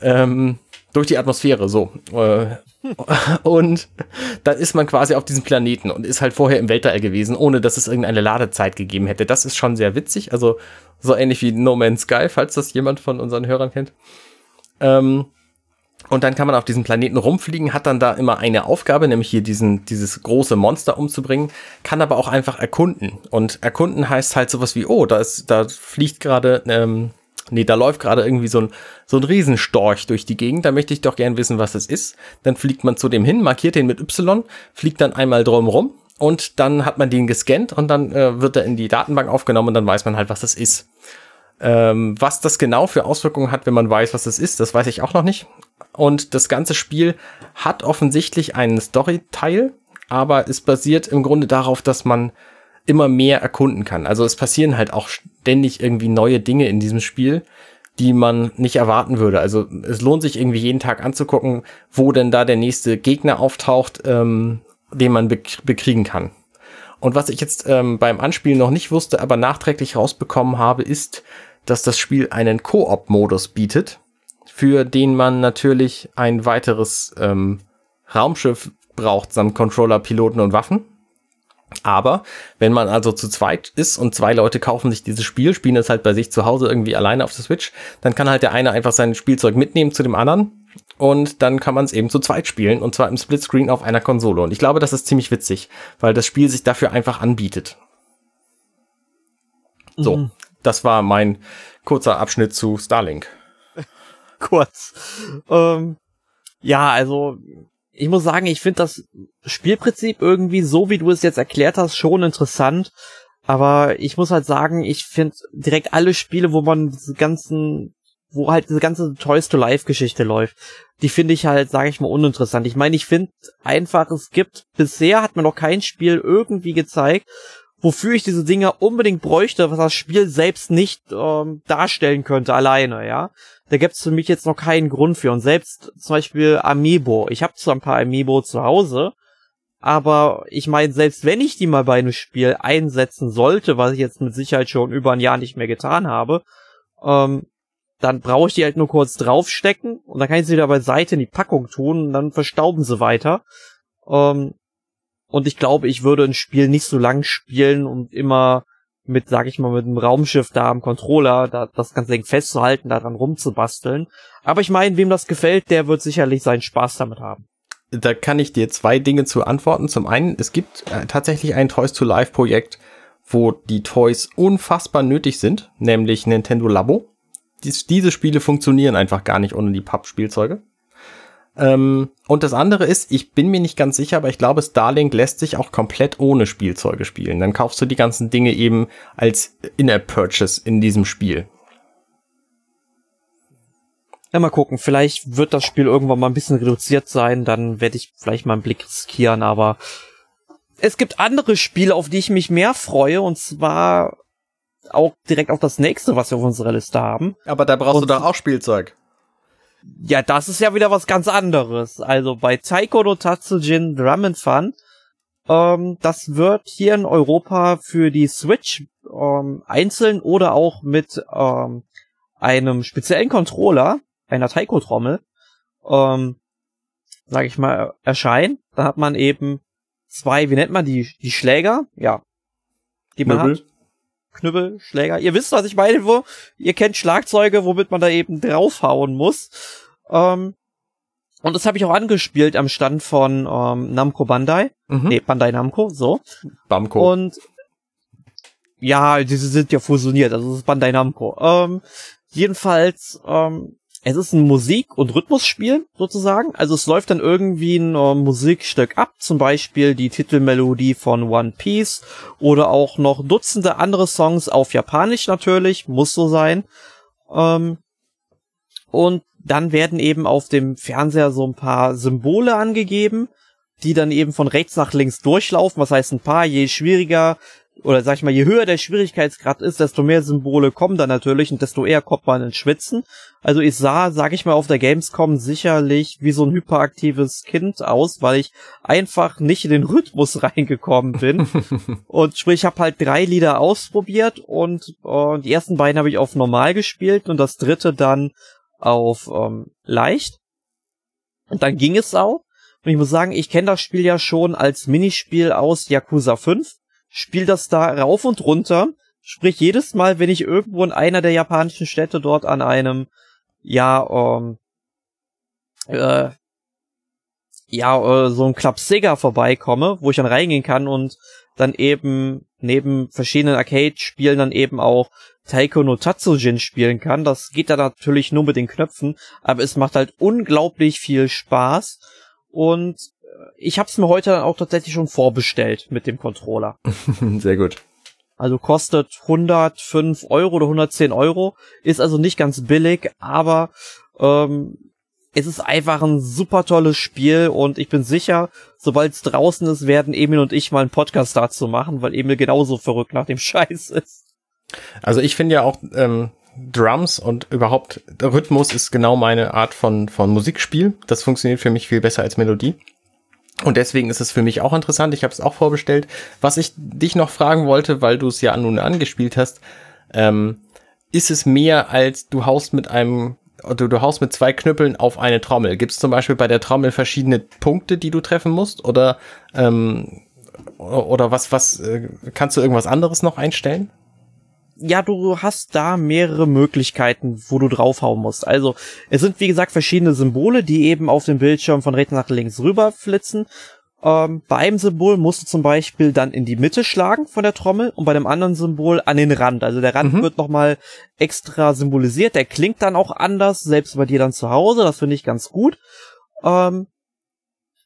Ähm, durch die Atmosphäre, so. Äh, und dann ist man quasi auf diesem Planeten und ist halt vorher im Weltall gewesen, ohne dass es irgendeine Ladezeit gegeben hätte. Das ist schon sehr witzig. Also so ähnlich wie No Man's Sky, falls das jemand von unseren Hörern kennt. Ähm, und dann kann man auf diesem Planeten rumfliegen, hat dann da immer eine Aufgabe, nämlich hier diesen, dieses große Monster umzubringen, kann aber auch einfach erkunden. Und erkunden heißt halt sowas wie, oh, da ist, da fliegt gerade, ähm, nee, da läuft gerade irgendwie so ein, so ein Riesenstorch durch die Gegend, da möchte ich doch gern wissen, was es ist. Dann fliegt man zu dem hin, markiert den mit Y, fliegt dann einmal drum rum und dann hat man den gescannt und dann äh, wird er in die Datenbank aufgenommen und dann weiß man halt, was das ist. Ähm, was das genau für Auswirkungen hat, wenn man weiß, was das ist, das weiß ich auch noch nicht. Und das ganze Spiel hat offensichtlich einen Story-Teil, aber es basiert im Grunde darauf, dass man immer mehr erkunden kann. Also es passieren halt auch ständig irgendwie neue Dinge in diesem Spiel, die man nicht erwarten würde. Also es lohnt sich irgendwie jeden Tag anzugucken, wo denn da der nächste Gegner auftaucht, ähm, den man bekriegen kann. Und was ich jetzt ähm, beim Anspielen noch nicht wusste, aber nachträglich rausbekommen habe, ist, dass das Spiel einen Koop-Modus bietet, für den man natürlich ein weiteres ähm, Raumschiff braucht, samt Controller, Piloten und Waffen. Aber wenn man also zu zweit ist und zwei Leute kaufen sich dieses Spiel, spielen es halt bei sich zu Hause irgendwie alleine auf der Switch, dann kann halt der eine einfach sein Spielzeug mitnehmen zu dem anderen und dann kann man es eben zu zweit spielen und zwar im Splitscreen auf einer Konsole. Und ich glaube, das ist ziemlich witzig, weil das Spiel sich dafür einfach anbietet. So, mhm. das war mein kurzer Abschnitt zu Starlink. Kurz. Ähm, ja, also ich muss sagen, ich finde das Spielprinzip irgendwie so, wie du es jetzt erklärt hast, schon interessant. Aber ich muss halt sagen, ich finde direkt alle Spiele, wo man diese ganzen, wo halt diese ganze Toys to Life Geschichte läuft, die finde ich halt, sage ich mal, uninteressant. Ich meine, ich finde einfach, es gibt, bisher hat mir noch kein Spiel irgendwie gezeigt, wofür ich diese Dinger unbedingt bräuchte, was das Spiel selbst nicht ähm, darstellen könnte alleine, ja. Da gibt's für mich jetzt noch keinen Grund für. Und selbst zum Beispiel Amiibo. Ich habe zwar ein paar Amiibo zu Hause, aber ich meine, selbst wenn ich die mal bei einem Spiel einsetzen sollte, was ich jetzt mit Sicherheit schon über ein Jahr nicht mehr getan habe, ähm, dann brauche ich die halt nur kurz draufstecken und dann kann ich sie wieder beiseite in die Packung tun und dann verstauben sie weiter. Ähm, und ich glaube, ich würde ein Spiel nicht so lang spielen und immer mit, sag ich mal, mit einem Raumschiff da am Controller, da das ganze Ding festzuhalten, da dran rumzubasteln. Aber ich meine, wem das gefällt, der wird sicherlich seinen Spaß damit haben da kann ich dir zwei Dinge zu antworten. Zum einen, es gibt äh, tatsächlich ein Toys to Life Projekt, wo die Toys unfassbar nötig sind, nämlich Nintendo Labo. Dies, diese Spiele funktionieren einfach gar nicht ohne die Pappspielzeuge. Ähm, und das andere ist, ich bin mir nicht ganz sicher, aber ich glaube, Starlink lässt sich auch komplett ohne Spielzeuge spielen. Dann kaufst du die ganzen Dinge eben als In-App-Purchase in diesem Spiel. Ja, mal gucken. Vielleicht wird das Spiel irgendwann mal ein bisschen reduziert sein. Dann werde ich vielleicht mal einen Blick riskieren. Aber es gibt andere Spiele, auf die ich mich mehr freue. Und zwar auch direkt auf das nächste, was wir auf unserer Liste haben. Aber da brauchst und, du doch auch Spielzeug. Ja, das ist ja wieder was ganz anderes. Also bei Taiko no Tatsujin Drum and Fun, ähm, das wird hier in Europa für die Switch ähm, einzeln oder auch mit ähm, einem speziellen Controller einer Taiko-Trommel, ähm, sag ich mal, erscheinen. Da hat man eben zwei, wie nennt man die, die Schläger? Ja. Die man Knüppel. hat. Knüppel, Schläger. Ihr wisst, was ich meine, wo, ihr kennt Schlagzeuge, womit man da eben draufhauen muss. Ähm, und das habe ich auch angespielt am Stand von ähm, Namco Bandai. Mhm. Nee, Bandai Namco, so. Bamco. Und ja, diese sind ja fusioniert, also das ist Bandai Namco. Ähm, jedenfalls ähm, es ist ein Musik- und Rhythmusspiel sozusagen. Also es läuft dann irgendwie ein äh, Musikstück ab, zum Beispiel die Titelmelodie von One Piece oder auch noch Dutzende andere Songs auf Japanisch natürlich, muss so sein. Ähm, und dann werden eben auf dem Fernseher so ein paar Symbole angegeben, die dann eben von rechts nach links durchlaufen. Was heißt ein paar? Je schwieriger oder sag ich mal, je höher der Schwierigkeitsgrad ist, desto mehr Symbole kommen dann natürlich und desto eher kommt man ins Schwitzen. Also ich sah, sag ich mal, auf der Gamescom sicherlich wie so ein hyperaktives Kind aus, weil ich einfach nicht in den Rhythmus reingekommen bin. und sprich, ich habe halt drei Lieder ausprobiert und äh, die ersten beiden habe ich auf normal gespielt und das dritte dann auf ähm, leicht. Und dann ging es auch. Und ich muss sagen, ich kenne das Spiel ja schon als Minispiel aus Yakuza 5 spiel das da rauf und runter. Sprich, jedes Mal, wenn ich irgendwo in einer der japanischen Städte dort an einem, ja, ähm, äh, ja, äh, so ein Club Sega vorbeikomme, wo ich dann reingehen kann und dann eben neben verschiedenen Arcade-Spielen dann eben auch Taiko no Tatsujin spielen kann. Das geht da natürlich nur mit den Knöpfen, aber es macht halt unglaublich viel Spaß und ich habe es mir heute auch tatsächlich schon vorbestellt mit dem Controller. Sehr gut. Also kostet 105 Euro oder 110 Euro, ist also nicht ganz billig, aber ähm, es ist einfach ein super tolles Spiel und ich bin sicher, sobald es draußen ist, werden Emil und ich mal einen Podcast dazu machen, weil Emil genauso verrückt nach dem Scheiß ist. Also ich finde ja auch ähm, Drums und überhaupt Rhythmus ist genau meine Art von, von Musikspiel. Das funktioniert für mich viel besser als Melodie. Und deswegen ist es für mich auch interessant. Ich habe es auch vorbestellt. Was ich dich noch fragen wollte, weil du es ja nun angespielt hast, ähm, ist es mehr als du haust mit einem oder du haust mit zwei Knüppeln auf eine Trommel? Gibt es zum Beispiel bei der Trommel verschiedene Punkte, die du treffen musst? Oder ähm, oder was was äh, kannst du irgendwas anderes noch einstellen? Ja, du hast da mehrere Möglichkeiten, wo du draufhauen musst. Also, es sind wie gesagt verschiedene Symbole, die eben auf dem Bildschirm von rechts nach links rüber flitzen. Ähm, bei einem Symbol musst du zum Beispiel dann in die Mitte schlagen von der Trommel und bei dem anderen Symbol an den Rand. Also der Rand mhm. wird nochmal extra symbolisiert. Der klingt dann auch anders, selbst bei dir dann zu Hause. Das finde ich ganz gut. Ähm,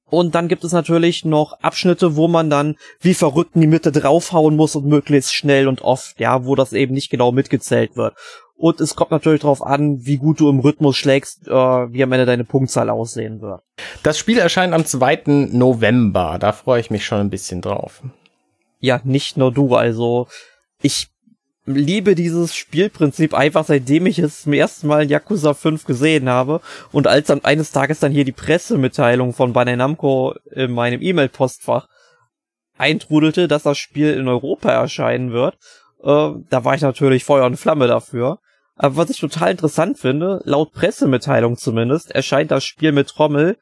und dann gibt es natürlich noch Abschnitte, wo man dann wie verrückt in die Mitte draufhauen muss und möglichst schnell und oft, ja, wo das eben nicht genau mitgezählt wird. Und es kommt natürlich darauf an, wie gut du im Rhythmus schlägst, äh, wie am Ende deine Punktzahl aussehen wird. Das Spiel erscheint am 2. November. Da freue ich mich schon ein bisschen drauf. Ja, nicht nur du. Also ich liebe dieses Spielprinzip einfach seitdem ich es zum ersten Mal in Yakuza 5 gesehen habe und als dann eines Tages dann hier die Pressemitteilung von Bandai Namco in meinem E-Mail-Postfach eintrudelte, dass das Spiel in Europa erscheinen wird, äh, da war ich natürlich Feuer und Flamme dafür. Aber was ich total interessant finde, laut Pressemitteilung zumindest, erscheint das Spiel mit Trommel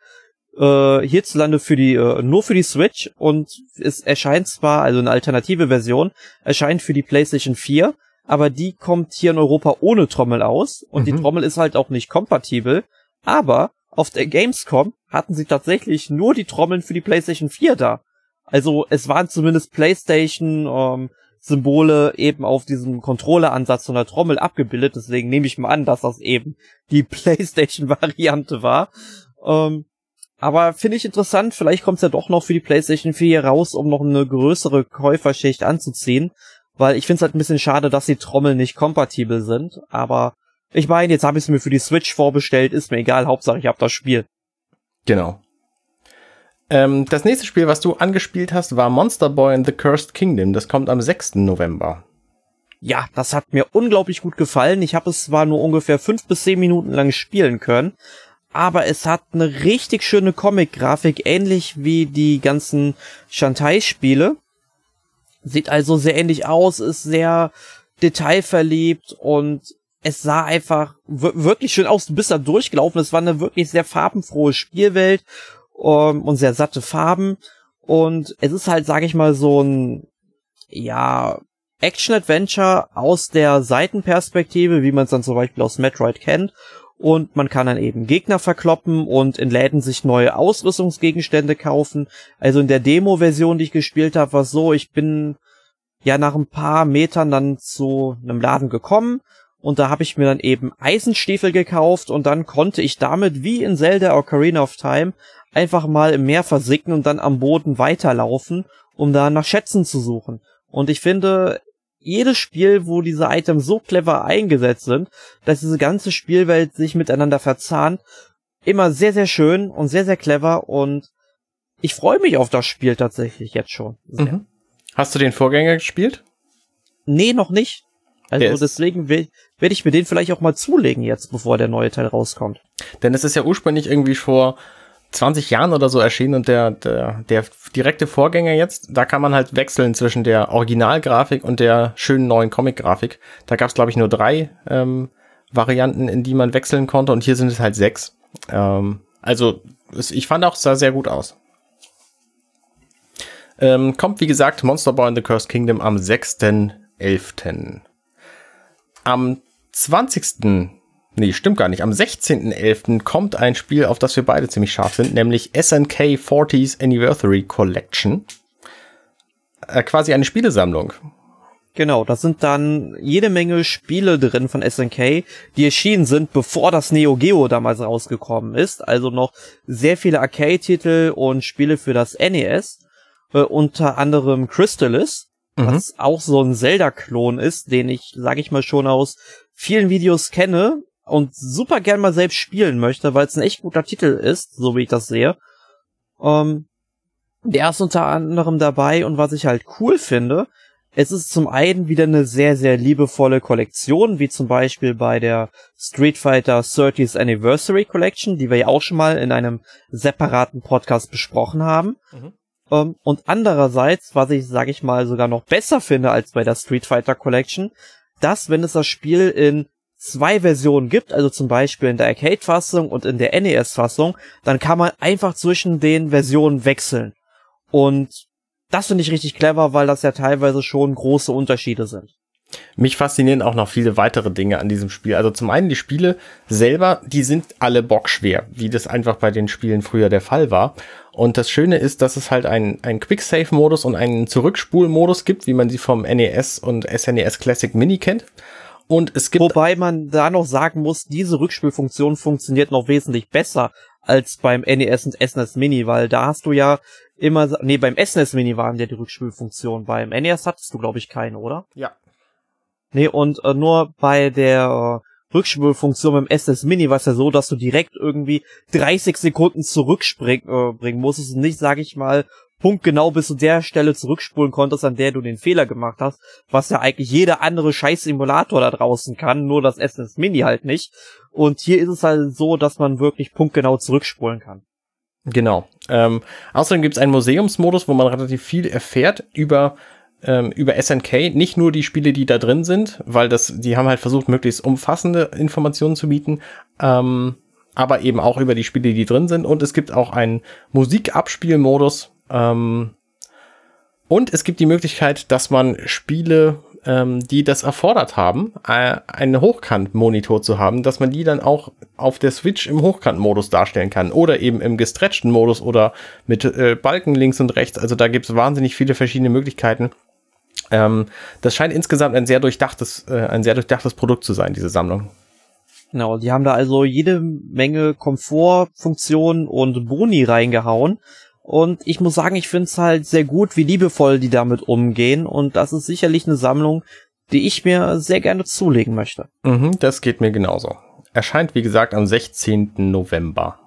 äh, hierzulande für die äh, nur für die Switch und es erscheint zwar also eine alternative Version erscheint für die PlayStation 4, aber die kommt hier in Europa ohne Trommel aus und mhm. die Trommel ist halt auch nicht kompatibel, aber auf der Gamescom hatten sie tatsächlich nur die Trommeln für die PlayStation 4 da. Also es waren zumindest PlayStation ähm, Symbole eben auf diesem Controller-Ansatz von der Trommel abgebildet. Deswegen nehme ich mal an, dass das eben die PlayStation-Variante war. Ähm, aber finde ich interessant, vielleicht kommt es ja doch noch für die PlayStation 4 raus, um noch eine größere Käuferschicht anzuziehen. Weil ich finde es halt ein bisschen schade, dass die Trommeln nicht kompatibel sind. Aber ich meine, jetzt habe ich es mir für die Switch vorbestellt, ist mir egal, Hauptsache ich habe das Spiel. Genau. Ähm, das nächste Spiel, was du angespielt hast, war Monster Boy in the Cursed Kingdom. Das kommt am 6. November. Ja, das hat mir unglaublich gut gefallen. Ich habe es zwar nur ungefähr fünf bis zehn Minuten lang spielen können, aber es hat eine richtig schöne Comic-Grafik, ähnlich wie die ganzen Shantai-Spiele. Sieht also sehr ähnlich aus, ist sehr detailverliebt und es sah einfach wirklich schön aus. Du bist da durchgelaufen. Es war eine wirklich sehr farbenfrohe Spielwelt um, ähm, und sehr satte Farben. Und es ist halt, sag ich mal, so ein, ja, Action-Adventure aus der Seitenperspektive, wie man es dann zum Beispiel aus Metroid kennt. Und man kann dann eben Gegner verkloppen und in Läden sich neue Ausrüstungsgegenstände kaufen. Also in der Demo-Version, die ich gespielt habe, war so, ich bin ja nach ein paar Metern dann zu einem Laden gekommen und da habe ich mir dann eben Eisenstiefel gekauft und dann konnte ich damit wie in Zelda Ocarina of Time einfach mal im Meer versinken und dann am Boden weiterlaufen, um da nach Schätzen zu suchen. Und ich finde, jedes Spiel, wo diese Items so clever eingesetzt sind, dass diese ganze Spielwelt sich miteinander verzahnt, immer sehr, sehr schön und sehr, sehr clever und ich freue mich auf das Spiel tatsächlich jetzt schon. Mhm. Hast du den Vorgänger gespielt? Nee, noch nicht. Also deswegen werde ich mir den vielleicht auch mal zulegen jetzt, bevor der neue Teil rauskommt. Denn es ist ja ursprünglich irgendwie vor 20 Jahren oder so erschienen und der, der, der direkte Vorgänger jetzt, da kann man halt wechseln zwischen der Originalgrafik und der schönen neuen Comic-Grafik. Da gab es, glaube ich, nur drei ähm, Varianten, in die man wechseln konnte und hier sind es halt sechs. Ähm, also ich fand auch, es sah sehr gut aus. Ähm, kommt, wie gesagt, Monster Boy in the Cursed Kingdom am 6.11. Am 20 nee, stimmt gar nicht. Am 16.11. kommt ein Spiel, auf das wir beide ziemlich scharf sind, nämlich SNK 40s Anniversary Collection. Äh, quasi eine Spielesammlung. Genau, da sind dann jede Menge Spiele drin von SNK, die erschienen sind, bevor das Neo Geo damals rausgekommen ist. Also noch sehr viele Arcade-Titel und Spiele für das NES. Äh, unter anderem Crystalis, mhm. was auch so ein Zelda-Klon ist, den ich, sag ich mal, schon aus vielen Videos kenne und super gern mal selbst spielen möchte, weil es ein echt guter Titel ist, so wie ich das sehe. Ähm, der ist unter anderem dabei und was ich halt cool finde, es ist zum einen wieder eine sehr, sehr liebevolle Kollektion, wie zum Beispiel bei der Street Fighter 30th Anniversary Collection, die wir ja auch schon mal in einem separaten Podcast besprochen haben. Mhm. Um, ähm, und andererseits, was ich, sag ich mal, sogar noch besser finde als bei der Street Fighter Collection, dass, wenn es das Spiel in zwei Versionen gibt, also zum Beispiel in der Arcade-Fassung und in der NES-Fassung, dann kann man einfach zwischen den Versionen wechseln. Und das finde ich richtig clever, weil das ja teilweise schon große Unterschiede sind. Mich faszinieren auch noch viele weitere Dinge an diesem Spiel. Also zum einen die Spiele selber, die sind alle bockschwer, wie das einfach bei den Spielen früher der Fall war. Und das Schöne ist, dass es halt einen, einen Quick-Save-Modus und einen Zurückspul-Modus gibt, wie man sie vom NES und SNES Classic Mini kennt. Und es gibt. Wobei man da noch sagen muss, diese Rückspielfunktion funktioniert noch wesentlich besser als beim NES und SNES Mini, weil da hast du ja immer, nee, beim SNES Mini waren ja die Rückspielfunktion. Beim NES hattest du, glaube ich, keine, oder? Ja. Nee, und äh, nur bei der äh, Rückspulfunktion beim SNES Mini war es ja so, dass du direkt irgendwie 30 Sekunden zurückspringen äh, bringen musstest und nicht, sag ich mal, punktgenau bis zu der Stelle zurückspulen konntest, an der du den Fehler gemacht hast, was ja eigentlich jeder andere Scheiß-Simulator da draußen kann, nur das SNES Mini halt nicht. Und hier ist es halt so, dass man wirklich punktgenau zurückspulen kann. Genau. Ähm, außerdem gibt es einen Museumsmodus, wo man relativ viel erfährt über ähm, über SNK, nicht nur die Spiele, die da drin sind, weil das, die haben halt versucht, möglichst umfassende Informationen zu bieten, ähm, aber eben auch über die Spiele, die drin sind. Und es gibt auch einen Musikabspielmodus, ähm, und es gibt die Möglichkeit, dass man Spiele, ähm, die das erfordert haben, äh, einen Hochkant-Monitor zu haben, dass man die dann auch auf der Switch im Hochkant-Modus darstellen kann oder eben im gestretchten Modus oder mit äh, Balken links und rechts. Also da gibt es wahnsinnig viele verschiedene Möglichkeiten. Ähm, das scheint insgesamt ein sehr durchdachtes, äh, ein sehr durchdachtes Produkt zu sein, diese Sammlung. Genau, die haben da also jede Menge Komfortfunktionen und Boni reingehauen. Und ich muss sagen, ich finde es halt sehr gut, wie liebevoll die damit umgehen. Und das ist sicherlich eine Sammlung, die ich mir sehr gerne zulegen möchte. Mhm, das geht mir genauso. Erscheint, wie gesagt, am 16. November.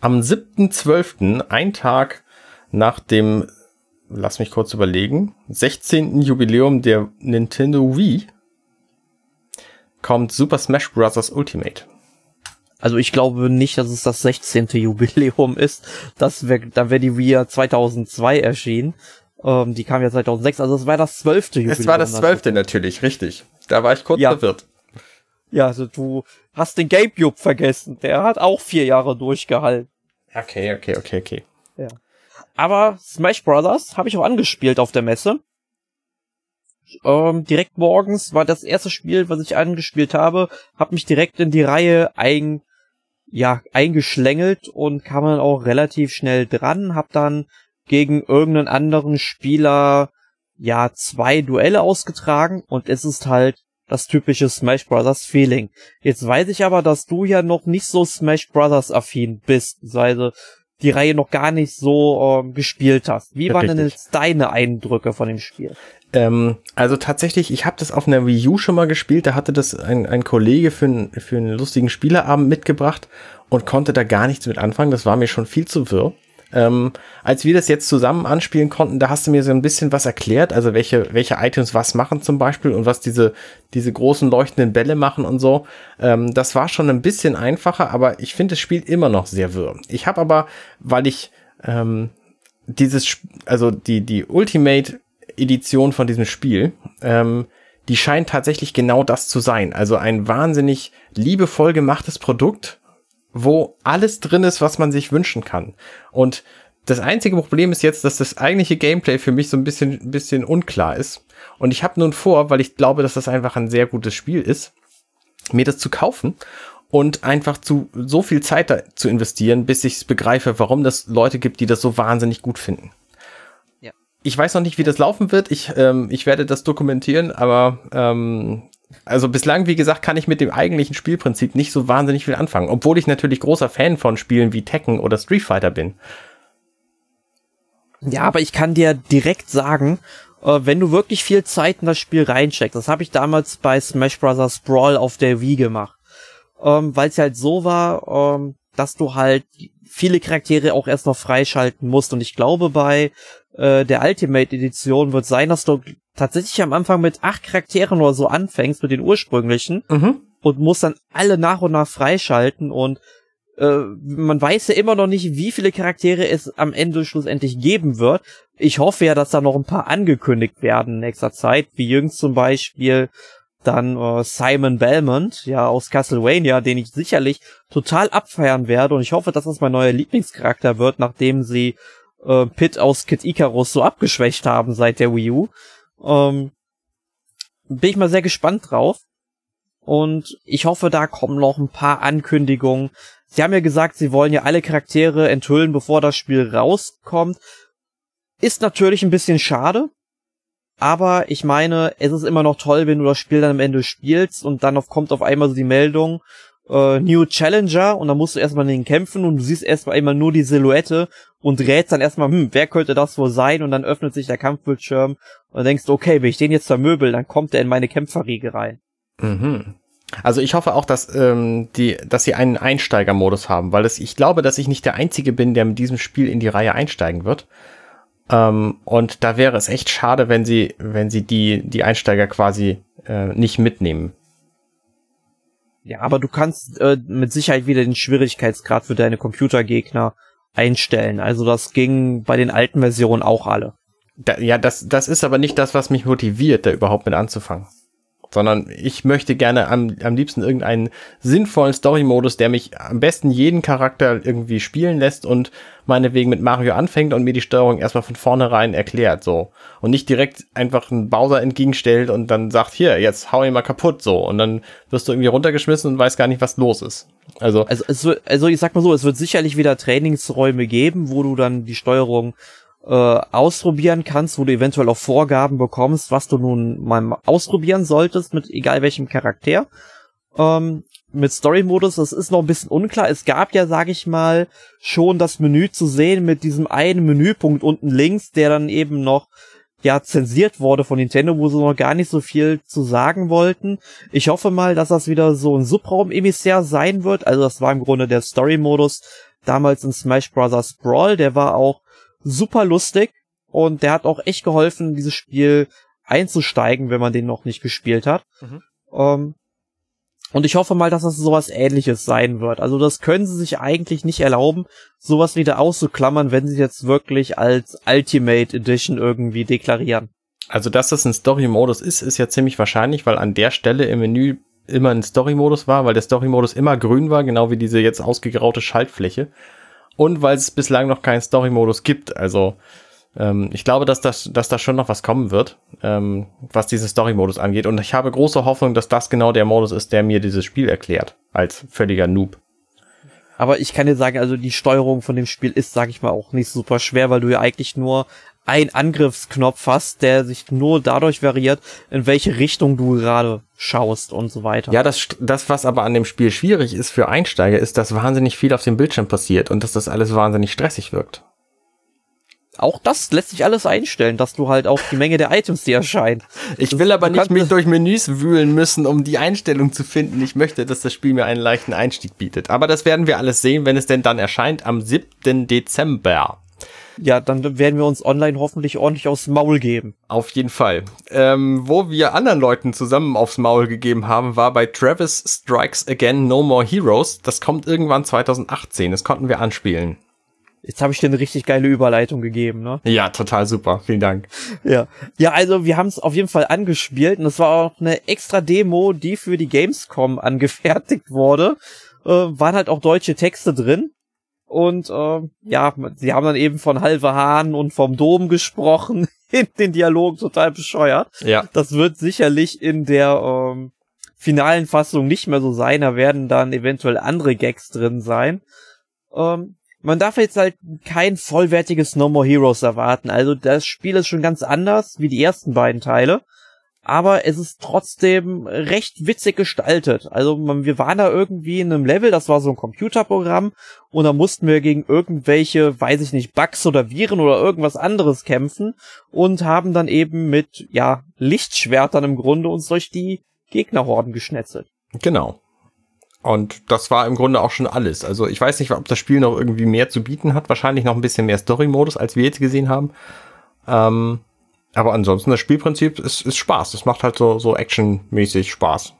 Am 7.12., ein Tag nach dem, lass mich kurz überlegen, 16. Jubiläum der Nintendo Wii, kommt Super Smash Bros. Ultimate. Also ich glaube nicht, dass es das 16. Jubiläum ist. Das wär, dann wäre die Wii ja 2002 erschienen. Ähm, die kam ja 2006, also es war das 12. Jubiläum. Es war das 12. natürlich, richtig. Da war ich kurz ja. verwirrt. Ja, also du hast den Gamecube vergessen. Der hat auch vier Jahre durchgehalten. Okay, okay, okay, okay. Ja. Aber Smash Brothers habe ich auch angespielt auf der Messe. Ähm, direkt morgens war das erste Spiel, was ich angespielt habe, hab mich direkt in die Reihe ein, ja, eingeschlängelt und kam dann auch relativ schnell dran, hab dann gegen irgendeinen anderen Spieler ja zwei Duelle ausgetragen und es ist halt das typische Smash Brothers Feeling. Jetzt weiß ich aber, dass du ja noch nicht so Smash Brothers affin bist, also die Reihe noch gar nicht so ähm, gespielt hast. Wie waren denn jetzt deine Eindrücke von dem Spiel? Ähm, also tatsächlich, ich habe das auf einer Wii U schon mal gespielt. Da hatte das ein, ein Kollege für, ein, für einen lustigen Spieleabend mitgebracht und konnte da gar nichts mit anfangen. Das war mir schon viel zu wirr. Ähm, als wir das jetzt zusammen anspielen konnten, da hast du mir so ein bisschen was erklärt, also welche, welche Items was machen zum Beispiel und was diese, diese großen leuchtenden Bälle machen und so. Ähm, das war schon ein bisschen einfacher, aber ich finde, es spielt immer noch sehr wirr. Ich habe aber, weil ich ähm, dieses, also die, die Ultimate Edition von diesem Spiel, ähm, die scheint tatsächlich genau das zu sein. Also ein wahnsinnig liebevoll gemachtes Produkt, wo alles drin ist, was man sich wünschen kann. Und das einzige Problem ist jetzt, dass das eigentliche Gameplay für mich so ein bisschen, ein bisschen unklar ist. Und ich habe nun vor, weil ich glaube, dass das einfach ein sehr gutes Spiel ist, mir das zu kaufen und einfach zu so viel Zeit da zu investieren, bis ich begreife, warum das Leute gibt, die das so wahnsinnig gut finden ich weiß noch nicht, wie das laufen wird. Ich, ähm, ich werde das dokumentieren, aber ähm, also bislang, wie gesagt, kann ich mit dem eigentlichen Spielprinzip nicht so wahnsinnig viel anfangen, obwohl ich natürlich großer Fan von Spielen wie Tekken oder Street Fighter bin. Ja, aber ich kann dir direkt sagen, äh, wenn du wirklich viel Zeit in das Spiel reinsteckst, das habe ich damals bei Smash Bros. Brawl auf der Wii gemacht, ähm, weil es halt so war, ähm, dass du halt viele Charaktere auch erst noch freischalten musst. Und ich glaube, bei äh, der Ultimate Edition wird sein, dass du tatsächlich am Anfang mit acht Charakteren oder so anfängst, mit den ursprünglichen, mhm. und musst dann alle nach und nach freischalten und äh, man weiß ja immer noch nicht, wie viele Charaktere es am Ende schlussendlich geben wird. Ich hoffe ja, dass da noch ein paar angekündigt werden in nächster Zeit, wie jüngst zum Beispiel dann äh, Simon Belmont, ja, aus Castlevania, den ich sicherlich total abfeiern werde und ich hoffe, dass das mein neuer Lieblingscharakter wird, nachdem sie äh, Pit aus Kid Icarus so abgeschwächt haben seit der Wii U. Ähm, bin ich mal sehr gespannt drauf. Und ich hoffe, da kommen noch ein paar Ankündigungen. sie haben ja gesagt, sie wollen ja alle Charaktere enthüllen, bevor das Spiel rauskommt. Ist natürlich ein bisschen schade, aber ich meine, es ist immer noch toll, wenn du das Spiel dann am Ende spielst und dann auf, kommt auf einmal so die Meldung, äh, New Challenger und dann musst du erstmal den kämpfen und du siehst erstmal einmal nur die Silhouette und rätst dann erstmal, hm, wer könnte das wohl sein? Und dann öffnet sich der Kampfbildschirm und denkst, okay, wenn ich den jetzt vermöbel, dann kommt er in meine Kämpferriege rein. Mhm. Also ich hoffe auch, dass, ähm, die, dass sie einen Einsteigermodus haben, weil es, ich glaube, dass ich nicht der Einzige bin, der mit diesem Spiel in die Reihe einsteigen wird. Ähm, und da wäre es echt schade, wenn sie, wenn sie die, die Einsteiger quasi äh, nicht mitnehmen. Ja, aber du kannst äh, mit Sicherheit wieder den Schwierigkeitsgrad für deine Computergegner einstellen. Also das ging bei den alten Versionen auch alle. Da, ja, das, das ist aber nicht das, was mich motiviert, da überhaupt mit anzufangen sondern ich möchte gerne am, am liebsten irgendeinen sinnvollen Story-Modus, der mich am besten jeden Charakter irgendwie spielen lässt und meinetwegen mit Mario anfängt und mir die Steuerung erstmal von vornherein erklärt, so. Und nicht direkt einfach einen Bowser entgegenstellt und dann sagt, hier, jetzt hau ihn mal kaputt, so. Und dann wirst du irgendwie runtergeschmissen und weißt gar nicht, was los ist. Also, also, also, also ich sag mal so, es wird sicherlich wieder Trainingsräume geben, wo du dann die Steuerung äh, ausprobieren kannst, wo du eventuell auch Vorgaben bekommst, was du nun mal ausprobieren solltest, mit egal welchem Charakter. Ähm, mit Story-Modus, das ist noch ein bisschen unklar. Es gab ja, sag ich mal, schon das Menü zu sehen mit diesem einen Menüpunkt unten links, der dann eben noch ja zensiert wurde von Nintendo, wo sie noch gar nicht so viel zu sagen wollten. Ich hoffe mal, dass das wieder so ein Subraum-Emissär sein wird. Also das war im Grunde der Story-Modus damals in Smash Bros. Brawl. Der war auch super lustig und der hat auch echt geholfen, dieses Spiel einzusteigen, wenn man den noch nicht gespielt hat. Mhm. Ähm, und ich hoffe mal, dass das sowas ähnliches sein wird. Also das können sie sich eigentlich nicht erlauben, sowas wieder auszuklammern, wenn sie jetzt wirklich als Ultimate Edition irgendwie deklarieren. Also, dass das ein Story-Modus ist, ist ja ziemlich wahrscheinlich, weil an der Stelle im Menü immer ein Story-Modus war, weil der Story-Modus immer grün war, genau wie diese jetzt ausgegraute Schaltfläche und weil es bislang noch keinen Story-Modus gibt. Also ähm, ich glaube, dass das, dass da schon noch was kommen wird, ähm, was diesen Story-Modus angeht. Und ich habe große Hoffnung, dass das genau der Modus ist, der mir dieses Spiel erklärt, als völliger Noob. Aber ich kann dir sagen, also die Steuerung von dem Spiel ist, sag ich mal, auch nicht super schwer, weil du ja eigentlich nur ein Angriffsknopf hast, der sich nur dadurch variiert, in welche Richtung du gerade schaust und so weiter. Ja, das, das, was aber an dem Spiel schwierig ist für Einsteiger, ist, dass wahnsinnig viel auf dem Bildschirm passiert und dass das alles wahnsinnig stressig wirkt. Auch das lässt sich alles einstellen, dass du halt auch die Menge der Items, die erscheinen. Ich will aber nicht mich durch Menüs wühlen müssen, um die Einstellung zu finden. Ich möchte, dass das Spiel mir einen leichten Einstieg bietet. Aber das werden wir alles sehen, wenn es denn dann erscheint am 7. Dezember. Ja, dann werden wir uns online hoffentlich ordentlich aufs Maul geben. Auf jeden Fall. Ähm, wo wir anderen Leuten zusammen aufs Maul gegeben haben, war bei Travis Strikes Again No More Heroes. Das kommt irgendwann 2018. Das konnten wir anspielen. Jetzt habe ich dir eine richtig geile Überleitung gegeben, ne? Ja, total super. Vielen Dank. Ja, ja, also wir haben es auf jeden Fall angespielt und es war auch eine extra Demo, die für die Gamescom angefertigt wurde. Äh, waren halt auch deutsche Texte drin. Und äh, ja, sie haben dann eben von Halve Hahn und vom Dom gesprochen in den Dialog total bescheuert. Ja. Das wird sicherlich in der ähm, finalen Fassung nicht mehr so sein. Da werden dann eventuell andere Gags drin sein. Ähm, man darf jetzt halt kein vollwertiges No More Heroes erwarten. Also das Spiel ist schon ganz anders wie die ersten beiden Teile aber es ist trotzdem recht witzig gestaltet. Also man, wir waren da irgendwie in einem Level, das war so ein Computerprogramm und da mussten wir gegen irgendwelche, weiß ich nicht, Bugs oder Viren oder irgendwas anderes kämpfen und haben dann eben mit, ja, Lichtschwertern im Grunde uns durch die Gegnerhorden geschnetzelt. Genau. Und das war im Grunde auch schon alles. Also ich weiß nicht, ob das Spiel noch irgendwie mehr zu bieten hat. Wahrscheinlich noch ein bisschen mehr Story-Modus, als wir jetzt gesehen haben. Ähm, aber ansonsten, das Spielprinzip ist, ist Spaß. Es macht halt so, so actionmäßig Spaß.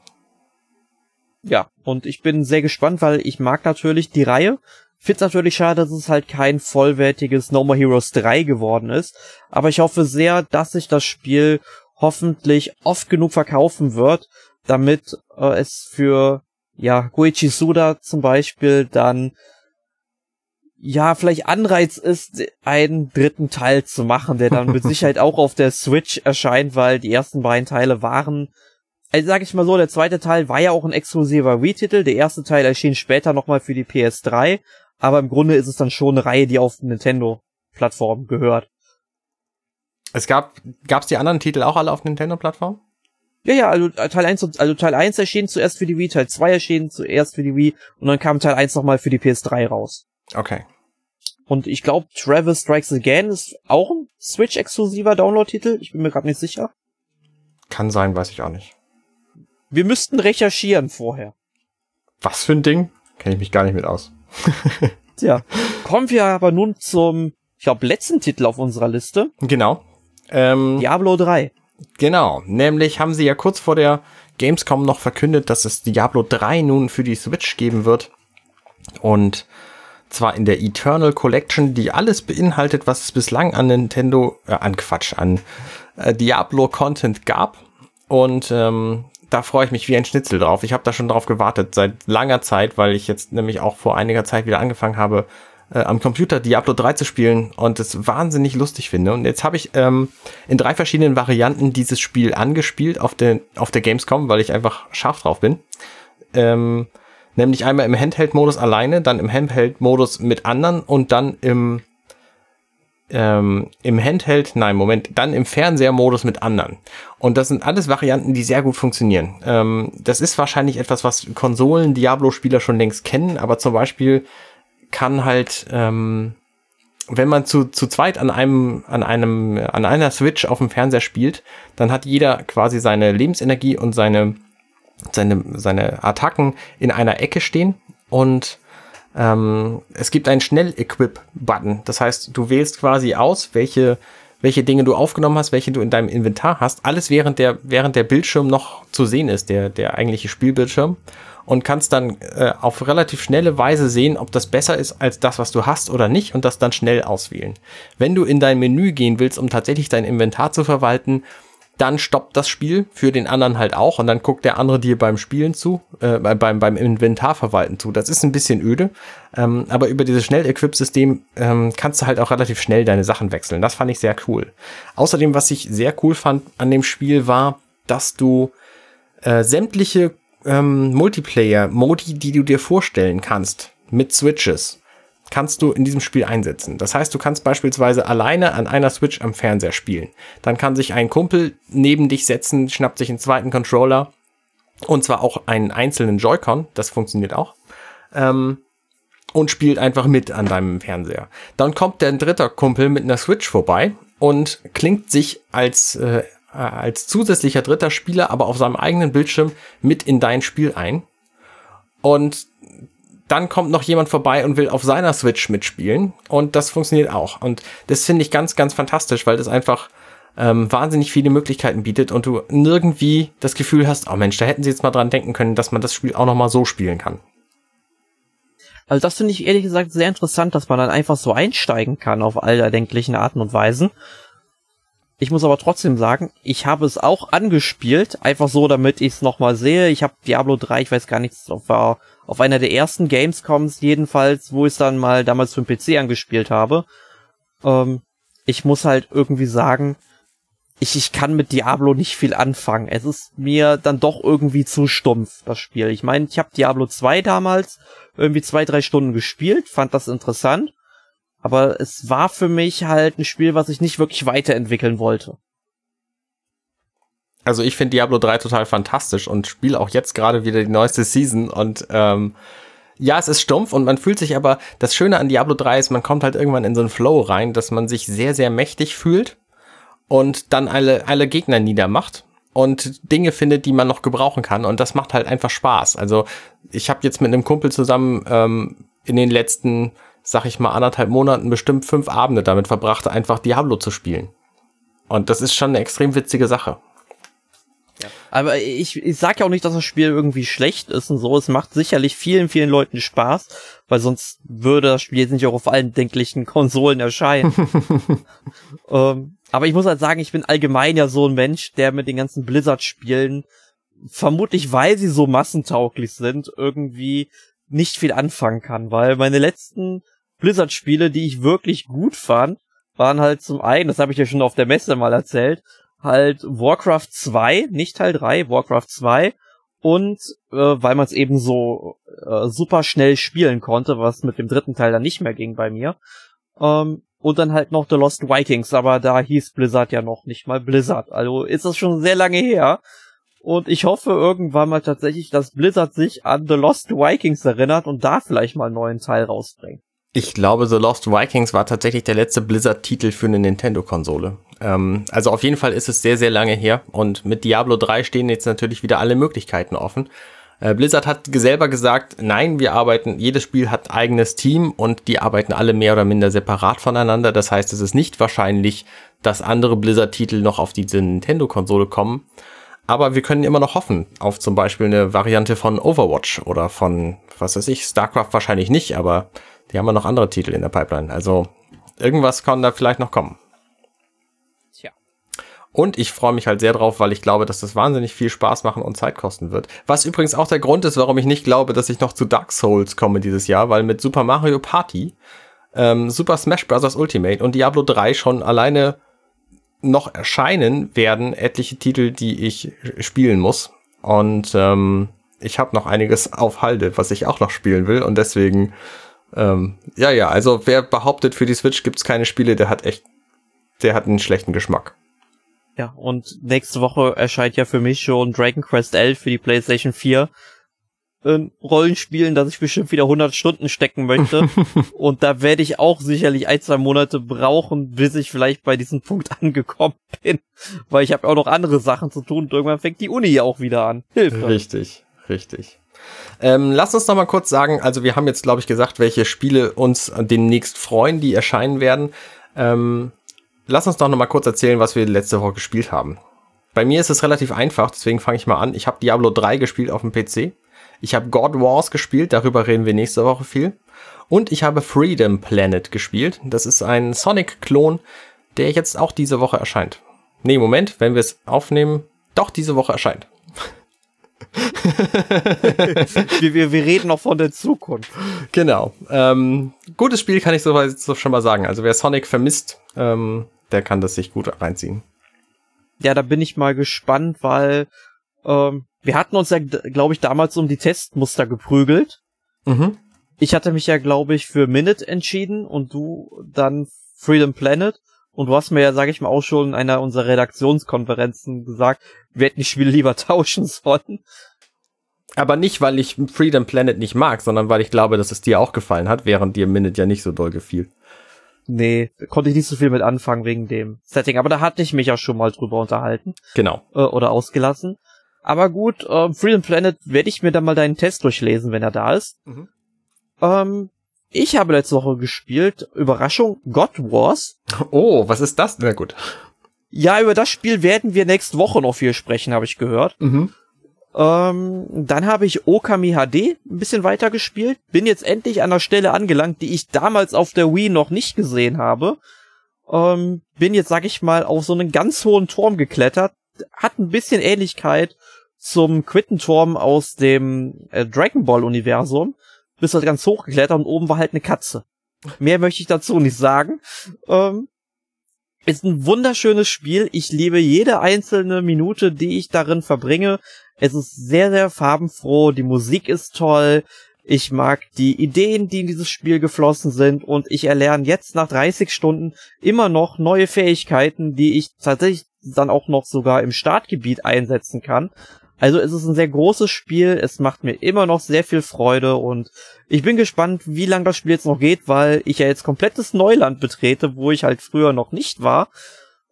Ja, und ich bin sehr gespannt, weil ich mag natürlich die Reihe. Find's natürlich schade, dass es halt kein vollwertiges No More Heroes 3 geworden ist. Aber ich hoffe sehr, dass sich das Spiel hoffentlich oft genug verkaufen wird, damit äh, es für ja Goichi Suda zum Beispiel dann ja, vielleicht Anreiz ist, einen dritten Teil zu machen, der dann mit Sicherheit auch auf der Switch erscheint, weil die ersten beiden Teile waren also sag ich mal so, der zweite Teil war ja auch ein exklusiver Wii-Titel. Der erste Teil erschien später nochmal für die PS3. Aber im Grunde ist es dann schon eine Reihe, die auf Nintendo-Plattform gehört. Es gab, gab's die anderen Titel auch alle auf Nintendo-Plattform? Ja, ja, also Teil 1, also Teil 1 erschien zuerst für die Wii, Teil 2 erschien zuerst für die Wii und dann kam Teil 1 nochmal für die PS3 raus. Okay. Und ich glaube, Travis Strikes Again ist auch ein Switch-exklusiver Download-Titel. Ich bin mir gerade nicht sicher. Kann sein, weiß ich auch nicht. Wir müssten recherchieren vorher. Was für ein Ding? Kenne ich mich gar nicht mit aus. Tja, kommen wir aber nun zum, ich glaube, letzten Titel auf unserer Liste. Genau. Ähm, Diablo 3. Genau, nämlich haben sie ja kurz vor der Gamescom noch verkündet, dass es Diablo 3 nun für die Switch geben wird. Und zwar in der Eternal Collection, die alles beinhaltet, was es bislang an Nintendo, äh, an Quatsch, an äh, Diablo-Content gab. Und ähm, da freue ich mich wie ein Schnitzel drauf. Ich habe da schon drauf gewartet seit langer Zeit, weil ich jetzt nämlich auch vor einiger Zeit wieder angefangen habe, äh, am Computer Diablo 3 zu spielen und es wahnsinnig lustig finde. Und jetzt habe ich ähm, in drei verschiedenen Varianten dieses Spiel angespielt auf der, auf der Gamescom, weil ich einfach scharf drauf bin. Ähm, nämlich einmal im Handheld-Modus alleine, dann im Handheld-Modus mit anderen und dann im ähm, im Handheld, nein, Moment, dann im Fernseher-Modus mit anderen. Und das sind alles Varianten, die sehr gut funktionieren. Ähm, das ist wahrscheinlich etwas, was Konsolen-Diablo-Spieler schon längst kennen, aber zum Beispiel kann halt, ähm, wenn man zu, zu zweit an einem, an einem, an einer Switch auf dem Fernseher spielt, dann hat jeder quasi seine Lebensenergie und seine, seine, seine Attacken in einer Ecke stehen und ähm, es gibt einen Schnell-Equip-Button. Das heißt, du wählst quasi aus, welche, welche Dinge du aufgenommen hast, welche du in deinem Inventar hast. Alles während der, während der Bildschirm noch zu sehen ist, der, der eigentliche Spielbildschirm. Und kannst dann äh, auf relativ schnelle Weise sehen, ob das besser ist als das, was du hast oder nicht und das dann schnell auswählen. Wenn du in dein Menü gehen willst, um tatsächlich dein Inventar zu verwalten, dann stoppt das Spiel für den anderen halt auch und dann guckt der andere dir beim Spielen zu, äh, beim, beim Inventarverwalten zu. Das ist ein bisschen öde, ähm, aber über dieses Schnell-Equip-System ähm, kannst du halt auch relativ schnell deine Sachen wechseln. Das fand ich sehr cool. Außerdem, was ich sehr cool fand an dem Spiel war, dass du äh, sämtliche ähm, Multiplayer-Modi, die du dir vorstellen kannst, mit Switches, kannst du in diesem Spiel einsetzen. Das heißt, du kannst beispielsweise alleine an einer Switch am Fernseher spielen. Dann kann sich ein Kumpel neben dich setzen, schnappt sich einen zweiten Controller und zwar auch einen einzelnen Joy-Con, das funktioniert auch. Ähm, und spielt einfach mit an deinem Fernseher. Dann kommt der dritte Kumpel mit einer Switch vorbei und klingt sich als, äh, als zusätzlicher dritter Spieler, aber auf seinem eigenen Bildschirm mit in dein Spiel ein. Und dann kommt noch jemand vorbei und will auf seiner Switch mitspielen und das funktioniert auch. Und das finde ich ganz, ganz fantastisch, weil das einfach ähm, wahnsinnig viele Möglichkeiten bietet und du nirgendwie das Gefühl hast, oh Mensch, da hätten sie jetzt mal dran denken können, dass man das Spiel auch noch mal so spielen kann. Also das finde ich ehrlich gesagt sehr interessant, dass man dann einfach so einsteigen kann auf all erdenklichen Arten und Weisen. Ich muss aber trotzdem sagen, ich habe es auch angespielt, einfach so, damit ich es nochmal sehe. Ich habe Diablo 3, ich weiß gar nicht, war auf einer der ersten Gamescoms jedenfalls, wo ich es dann mal damals für den PC angespielt habe. Ähm, ich muss halt irgendwie sagen, ich, ich kann mit Diablo nicht viel anfangen. Es ist mir dann doch irgendwie zu stumpf, das Spiel. Ich meine, ich habe Diablo 2 damals irgendwie zwei, drei Stunden gespielt, fand das interessant. Aber es war für mich halt ein Spiel, was ich nicht wirklich weiterentwickeln wollte. Also ich finde Diablo 3 total fantastisch und spiele auch jetzt gerade wieder die neueste Season und ähm, ja, es ist stumpf und man fühlt sich aber, das Schöne an Diablo 3 ist, man kommt halt irgendwann in so einen Flow rein, dass man sich sehr, sehr mächtig fühlt und dann alle, alle Gegner niedermacht und Dinge findet, die man noch gebrauchen kann und das macht halt einfach Spaß. Also ich habe jetzt mit einem Kumpel zusammen ähm, in den letzten sag ich mal, anderthalb Monaten bestimmt fünf Abende damit verbrachte, einfach Diablo zu spielen. Und das ist schon eine extrem witzige Sache. Ja. Aber ich, ich sag ja auch nicht, dass das Spiel irgendwie schlecht ist und so. Es macht sicherlich vielen, vielen Leuten Spaß, weil sonst würde das Spiel jetzt nicht auch auf allen denklichen Konsolen erscheinen. ähm, aber ich muss halt sagen, ich bin allgemein ja so ein Mensch, der mit den ganzen Blizzard-Spielen, vermutlich weil sie so massentauglich sind, irgendwie nicht viel anfangen kann, weil meine letzten Blizzard-Spiele, die ich wirklich gut fand, waren halt zum einen, das habe ich ja schon auf der Messe mal erzählt, halt Warcraft 2, nicht Teil 3, Warcraft 2 und äh, weil man es eben so äh, super schnell spielen konnte, was mit dem dritten Teil dann nicht mehr ging bei mir. Ähm, und dann halt noch The Lost Vikings, aber da hieß Blizzard ja noch nicht mal Blizzard. Also ist das schon sehr lange her. Und ich hoffe irgendwann mal tatsächlich, dass Blizzard sich an The Lost Vikings erinnert und da vielleicht mal einen neuen Teil rausbringt. Ich glaube, The Lost Vikings war tatsächlich der letzte Blizzard-Titel für eine Nintendo-Konsole. Ähm, also auf jeden Fall ist es sehr, sehr lange her und mit Diablo 3 stehen jetzt natürlich wieder alle Möglichkeiten offen. Äh, Blizzard hat selber gesagt, nein, wir arbeiten, jedes Spiel hat eigenes Team und die arbeiten alle mehr oder minder separat voneinander. Das heißt, es ist nicht wahrscheinlich, dass andere Blizzard-Titel noch auf diese Nintendo-Konsole kommen. Aber wir können immer noch hoffen auf zum Beispiel eine Variante von Overwatch oder von, was weiß ich, StarCraft wahrscheinlich nicht, aber die haben ja noch andere Titel in der Pipeline. Also irgendwas kann da vielleicht noch kommen. Tja. Und ich freue mich halt sehr drauf, weil ich glaube, dass das wahnsinnig viel Spaß machen und Zeit kosten wird. Was übrigens auch der Grund ist, warum ich nicht glaube, dass ich noch zu Dark Souls komme dieses Jahr, weil mit Super Mario Party, ähm, Super Smash Bros. Ultimate und Diablo 3 schon alleine noch erscheinen werden etliche Titel, die ich spielen muss. Und ähm, ich habe noch einiges auf Halde, was ich auch noch spielen will. Und deswegen, ähm, ja, ja, also wer behauptet, für die Switch gibt's keine Spiele, der hat echt, der hat einen schlechten Geschmack. Ja, und nächste Woche erscheint ja für mich schon Dragon Quest 11 für die PlayStation 4 ein Rollenspielen, dass ich bestimmt wieder 100 Stunden stecken möchte. und da werde ich auch sicherlich ein, zwei Monate brauchen, bis ich vielleicht bei diesem Punkt angekommen bin. Weil ich habe auch noch andere Sachen zu tun und irgendwann fängt die Uni ja auch wieder an. Hilfe. Richtig, richtig. Ähm, lass uns noch mal kurz sagen, also wir haben jetzt, glaube ich, gesagt, welche Spiele uns demnächst freuen, die erscheinen werden. Ähm, lass uns doch noch mal kurz erzählen, was wir letzte Woche gespielt haben. Bei mir ist es relativ einfach, deswegen fange ich mal an. Ich habe Diablo 3 gespielt auf dem PC. Ich habe God Wars gespielt, darüber reden wir nächste Woche viel. Und ich habe Freedom Planet gespielt. Das ist ein Sonic-Klon, der jetzt auch diese Woche erscheint. Nee, Moment, wenn wir es aufnehmen, doch diese Woche erscheint. wir, wir, wir reden noch von der Zukunft. Genau. Ähm, gutes Spiel kann ich so, so schon mal sagen. Also wer Sonic vermisst, ähm, der kann das sich gut reinziehen. Ja, da bin ich mal gespannt, weil ähm, wir hatten uns ja, glaube ich, damals um die Testmuster geprügelt. Mhm. Ich hatte mich ja, glaube ich, für Minute entschieden und du dann Freedom Planet. Und du hast mir ja, sage ich mal, auch schon in einer unserer Redaktionskonferenzen gesagt, wir hätten die Spiele lieber tauschen sollen. Aber nicht, weil ich Freedom Planet nicht mag, sondern weil ich glaube, dass es dir auch gefallen hat, während dir Minute ja nicht so doll gefiel. Nee, konnte ich nicht so viel mit anfangen wegen dem Setting. Aber da hatte ich mich ja schon mal drüber unterhalten. Genau. Äh, oder ausgelassen. Aber gut, äh, Freedom Planet werde ich mir dann mal deinen Test durchlesen, wenn er da ist. Mhm. Ähm, ich habe letzte Woche gespielt, Überraschung, God Wars. Oh, was ist das? Na gut. Ja, über das Spiel werden wir nächste Woche noch viel sprechen, habe ich gehört. Mhm. Ähm, dann habe ich Okami HD ein bisschen weiter gespielt. Bin jetzt endlich an der Stelle angelangt, die ich damals auf der Wii noch nicht gesehen habe. Ähm, bin jetzt, sag ich mal, auf so einen ganz hohen Turm geklettert. Hat ein bisschen Ähnlichkeit zum Quittenturm aus dem äh, Dragon Ball Universum. Bist halt ganz hochgeklettert und oben war halt eine Katze. Mehr möchte ich dazu nicht sagen. Ähm, ist ein wunderschönes Spiel. Ich liebe jede einzelne Minute, die ich darin verbringe. Es ist sehr, sehr farbenfroh. Die Musik ist toll. Ich mag die Ideen, die in dieses Spiel geflossen sind und ich erlerne jetzt nach 30 Stunden immer noch neue Fähigkeiten, die ich tatsächlich dann auch noch sogar im Startgebiet einsetzen kann. Also es ist ein sehr großes Spiel, es macht mir immer noch sehr viel Freude und ich bin gespannt, wie lange das Spiel jetzt noch geht, weil ich ja jetzt komplettes Neuland betrete, wo ich halt früher noch nicht war.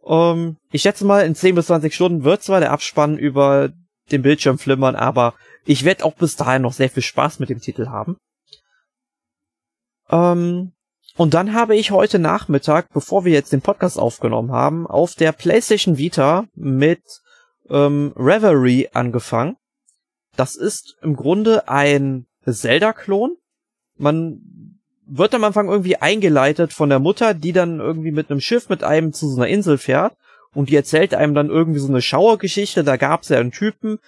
Ähm, ich schätze mal, in 10 bis 20 Stunden wird zwar der Abspann über den Bildschirm flimmern, aber ich werde auch bis dahin noch sehr viel Spaß mit dem Titel haben. Ähm, und dann habe ich heute Nachmittag, bevor wir jetzt den Podcast aufgenommen haben, auf der PlayStation Vita mit ähm, Reverie angefangen. Das ist im Grunde ein Zelda-Klon. Man wird am Anfang irgendwie eingeleitet von der Mutter, die dann irgendwie mit einem Schiff mit einem zu so einer Insel fährt und die erzählt einem dann irgendwie so eine Schauergeschichte. Da gab es ja einen Typen,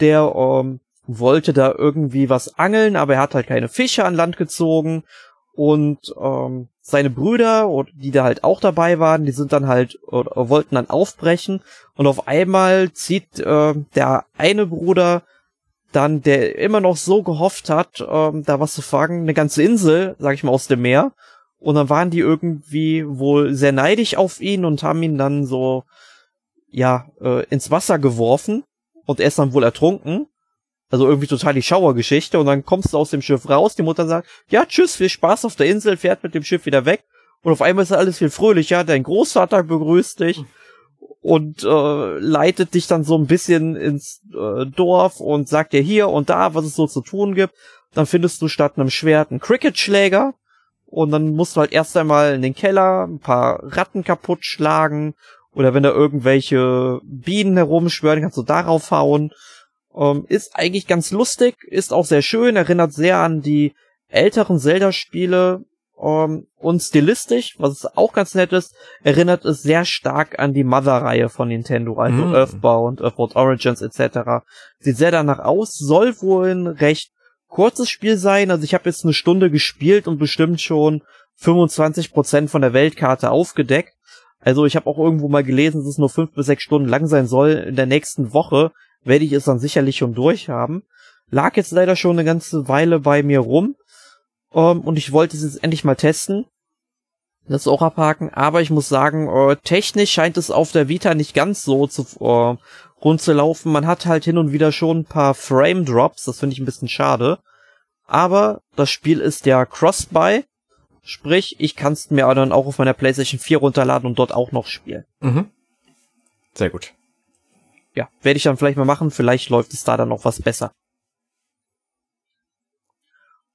der ähm, wollte da irgendwie was angeln, aber er hat halt keine Fische an Land gezogen und ähm, seine Brüder, die da halt auch dabei waren, die sind dann halt, oder, wollten dann aufbrechen und auf einmal zieht äh, der eine Bruder dann, der immer noch so gehofft hat, ähm, da was zu fangen, eine ganze Insel, sag ich mal, aus dem Meer. Und dann waren die irgendwie wohl sehr neidisch auf ihn und haben ihn dann so, ja, äh, ins Wasser geworfen. Und er ist dann wohl ertrunken. Also irgendwie total die Schauergeschichte. Und dann kommst du aus dem Schiff raus. Die Mutter sagt, ja, tschüss, viel Spaß auf der Insel, fährt mit dem Schiff wieder weg. Und auf einmal ist alles viel fröhlicher. Dein Großvater begrüßt dich und äh, leitet dich dann so ein bisschen ins äh, Dorf und sagt dir hier und da, was es so zu tun gibt. Dann findest du statt einem Schwert einen Cricket-Schläger und dann musst du halt erst einmal in den Keller ein paar Ratten kaputt schlagen oder wenn da irgendwelche Bienen herumschwören, kannst du darauf hauen. Ähm, ist eigentlich ganz lustig, ist auch sehr schön, erinnert sehr an die älteren Zelda-Spiele ähm, und stilistisch, was auch ganz nett ist, erinnert es sehr stark an die Mother-Reihe von Nintendo, also mm. Earthbound, Earthbound Origins etc. Sieht sehr danach aus, soll wohl ein recht kurzes Spiel sein, also ich habe jetzt eine Stunde gespielt und bestimmt schon 25% von der Weltkarte aufgedeckt. Also ich habe auch irgendwo mal gelesen, dass es nur fünf bis sechs Stunden lang sein soll. In der nächsten Woche werde ich es dann sicherlich schon durchhaben. Lag jetzt leider schon eine ganze Weile bei mir rum. Um, ähm, und ich wollte es jetzt endlich mal testen. Das auch abhaken. Aber ich muss sagen, uh, technisch scheint es auf der Vita nicht ganz so zu, uh, rund zu laufen. Man hat halt hin und wieder schon ein paar Frame Drops. Das finde ich ein bisschen schade. Aber das Spiel ist ja Cross-Buy. Sprich, ich kann es mir dann auch auf meiner PlayStation 4 runterladen und dort auch noch spielen. Mhm. Sehr gut. Ja, werde ich dann vielleicht mal machen. Vielleicht läuft es da dann noch was besser.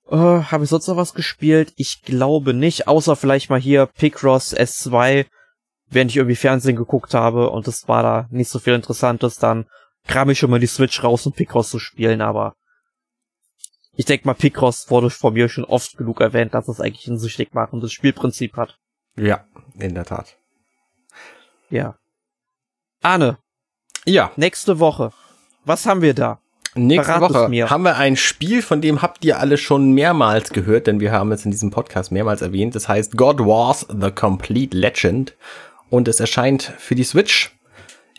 Äh, Habe ich sonst noch was gespielt? Ich glaube nicht, außer vielleicht mal hier Picross S2, während ich irgendwie Fernsehen geguckt habe und es war da nicht so viel Interessantes, dann kram ich schon mal die Switch raus, um Picross zu spielen, aber ich denke mal, Picross wurde von mir schon oft genug erwähnt, dass es eigentlich ein süchtig machendes Spielprinzip hat. Ja, in der Tat. Ja. Arne. Ja. Nächste Woche. Was haben wir da? Nächste Verrat Woche haben wir ein Spiel, von dem habt ihr alle schon mehrmals gehört, denn wir haben es in diesem Podcast mehrmals erwähnt. Das heißt God Wars The Complete Legend und es erscheint für die Switch.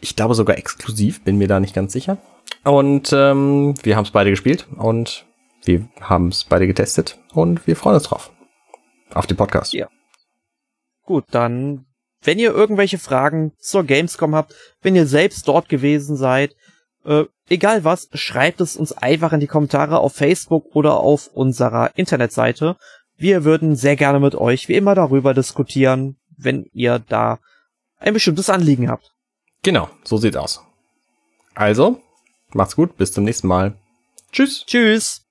Ich glaube sogar exklusiv, bin mir da nicht ganz sicher. Und ähm, wir haben es beide gespielt und wir haben es beide getestet und wir freuen uns drauf. Auf den Podcast. Ja. Gut, dann, wenn ihr irgendwelche Fragen zur Gamescom habt, wenn ihr selbst dort gewesen seid, äh, egal was, schreibt es uns einfach in die Kommentare auf Facebook oder auf unserer Internetseite. Wir würden sehr gerne mit euch wie immer darüber diskutieren, wenn ihr da ein bestimmtes Anliegen habt. Genau, so sieht's aus. Also, macht's gut, bis zum nächsten Mal. Tschüss. Tschüss.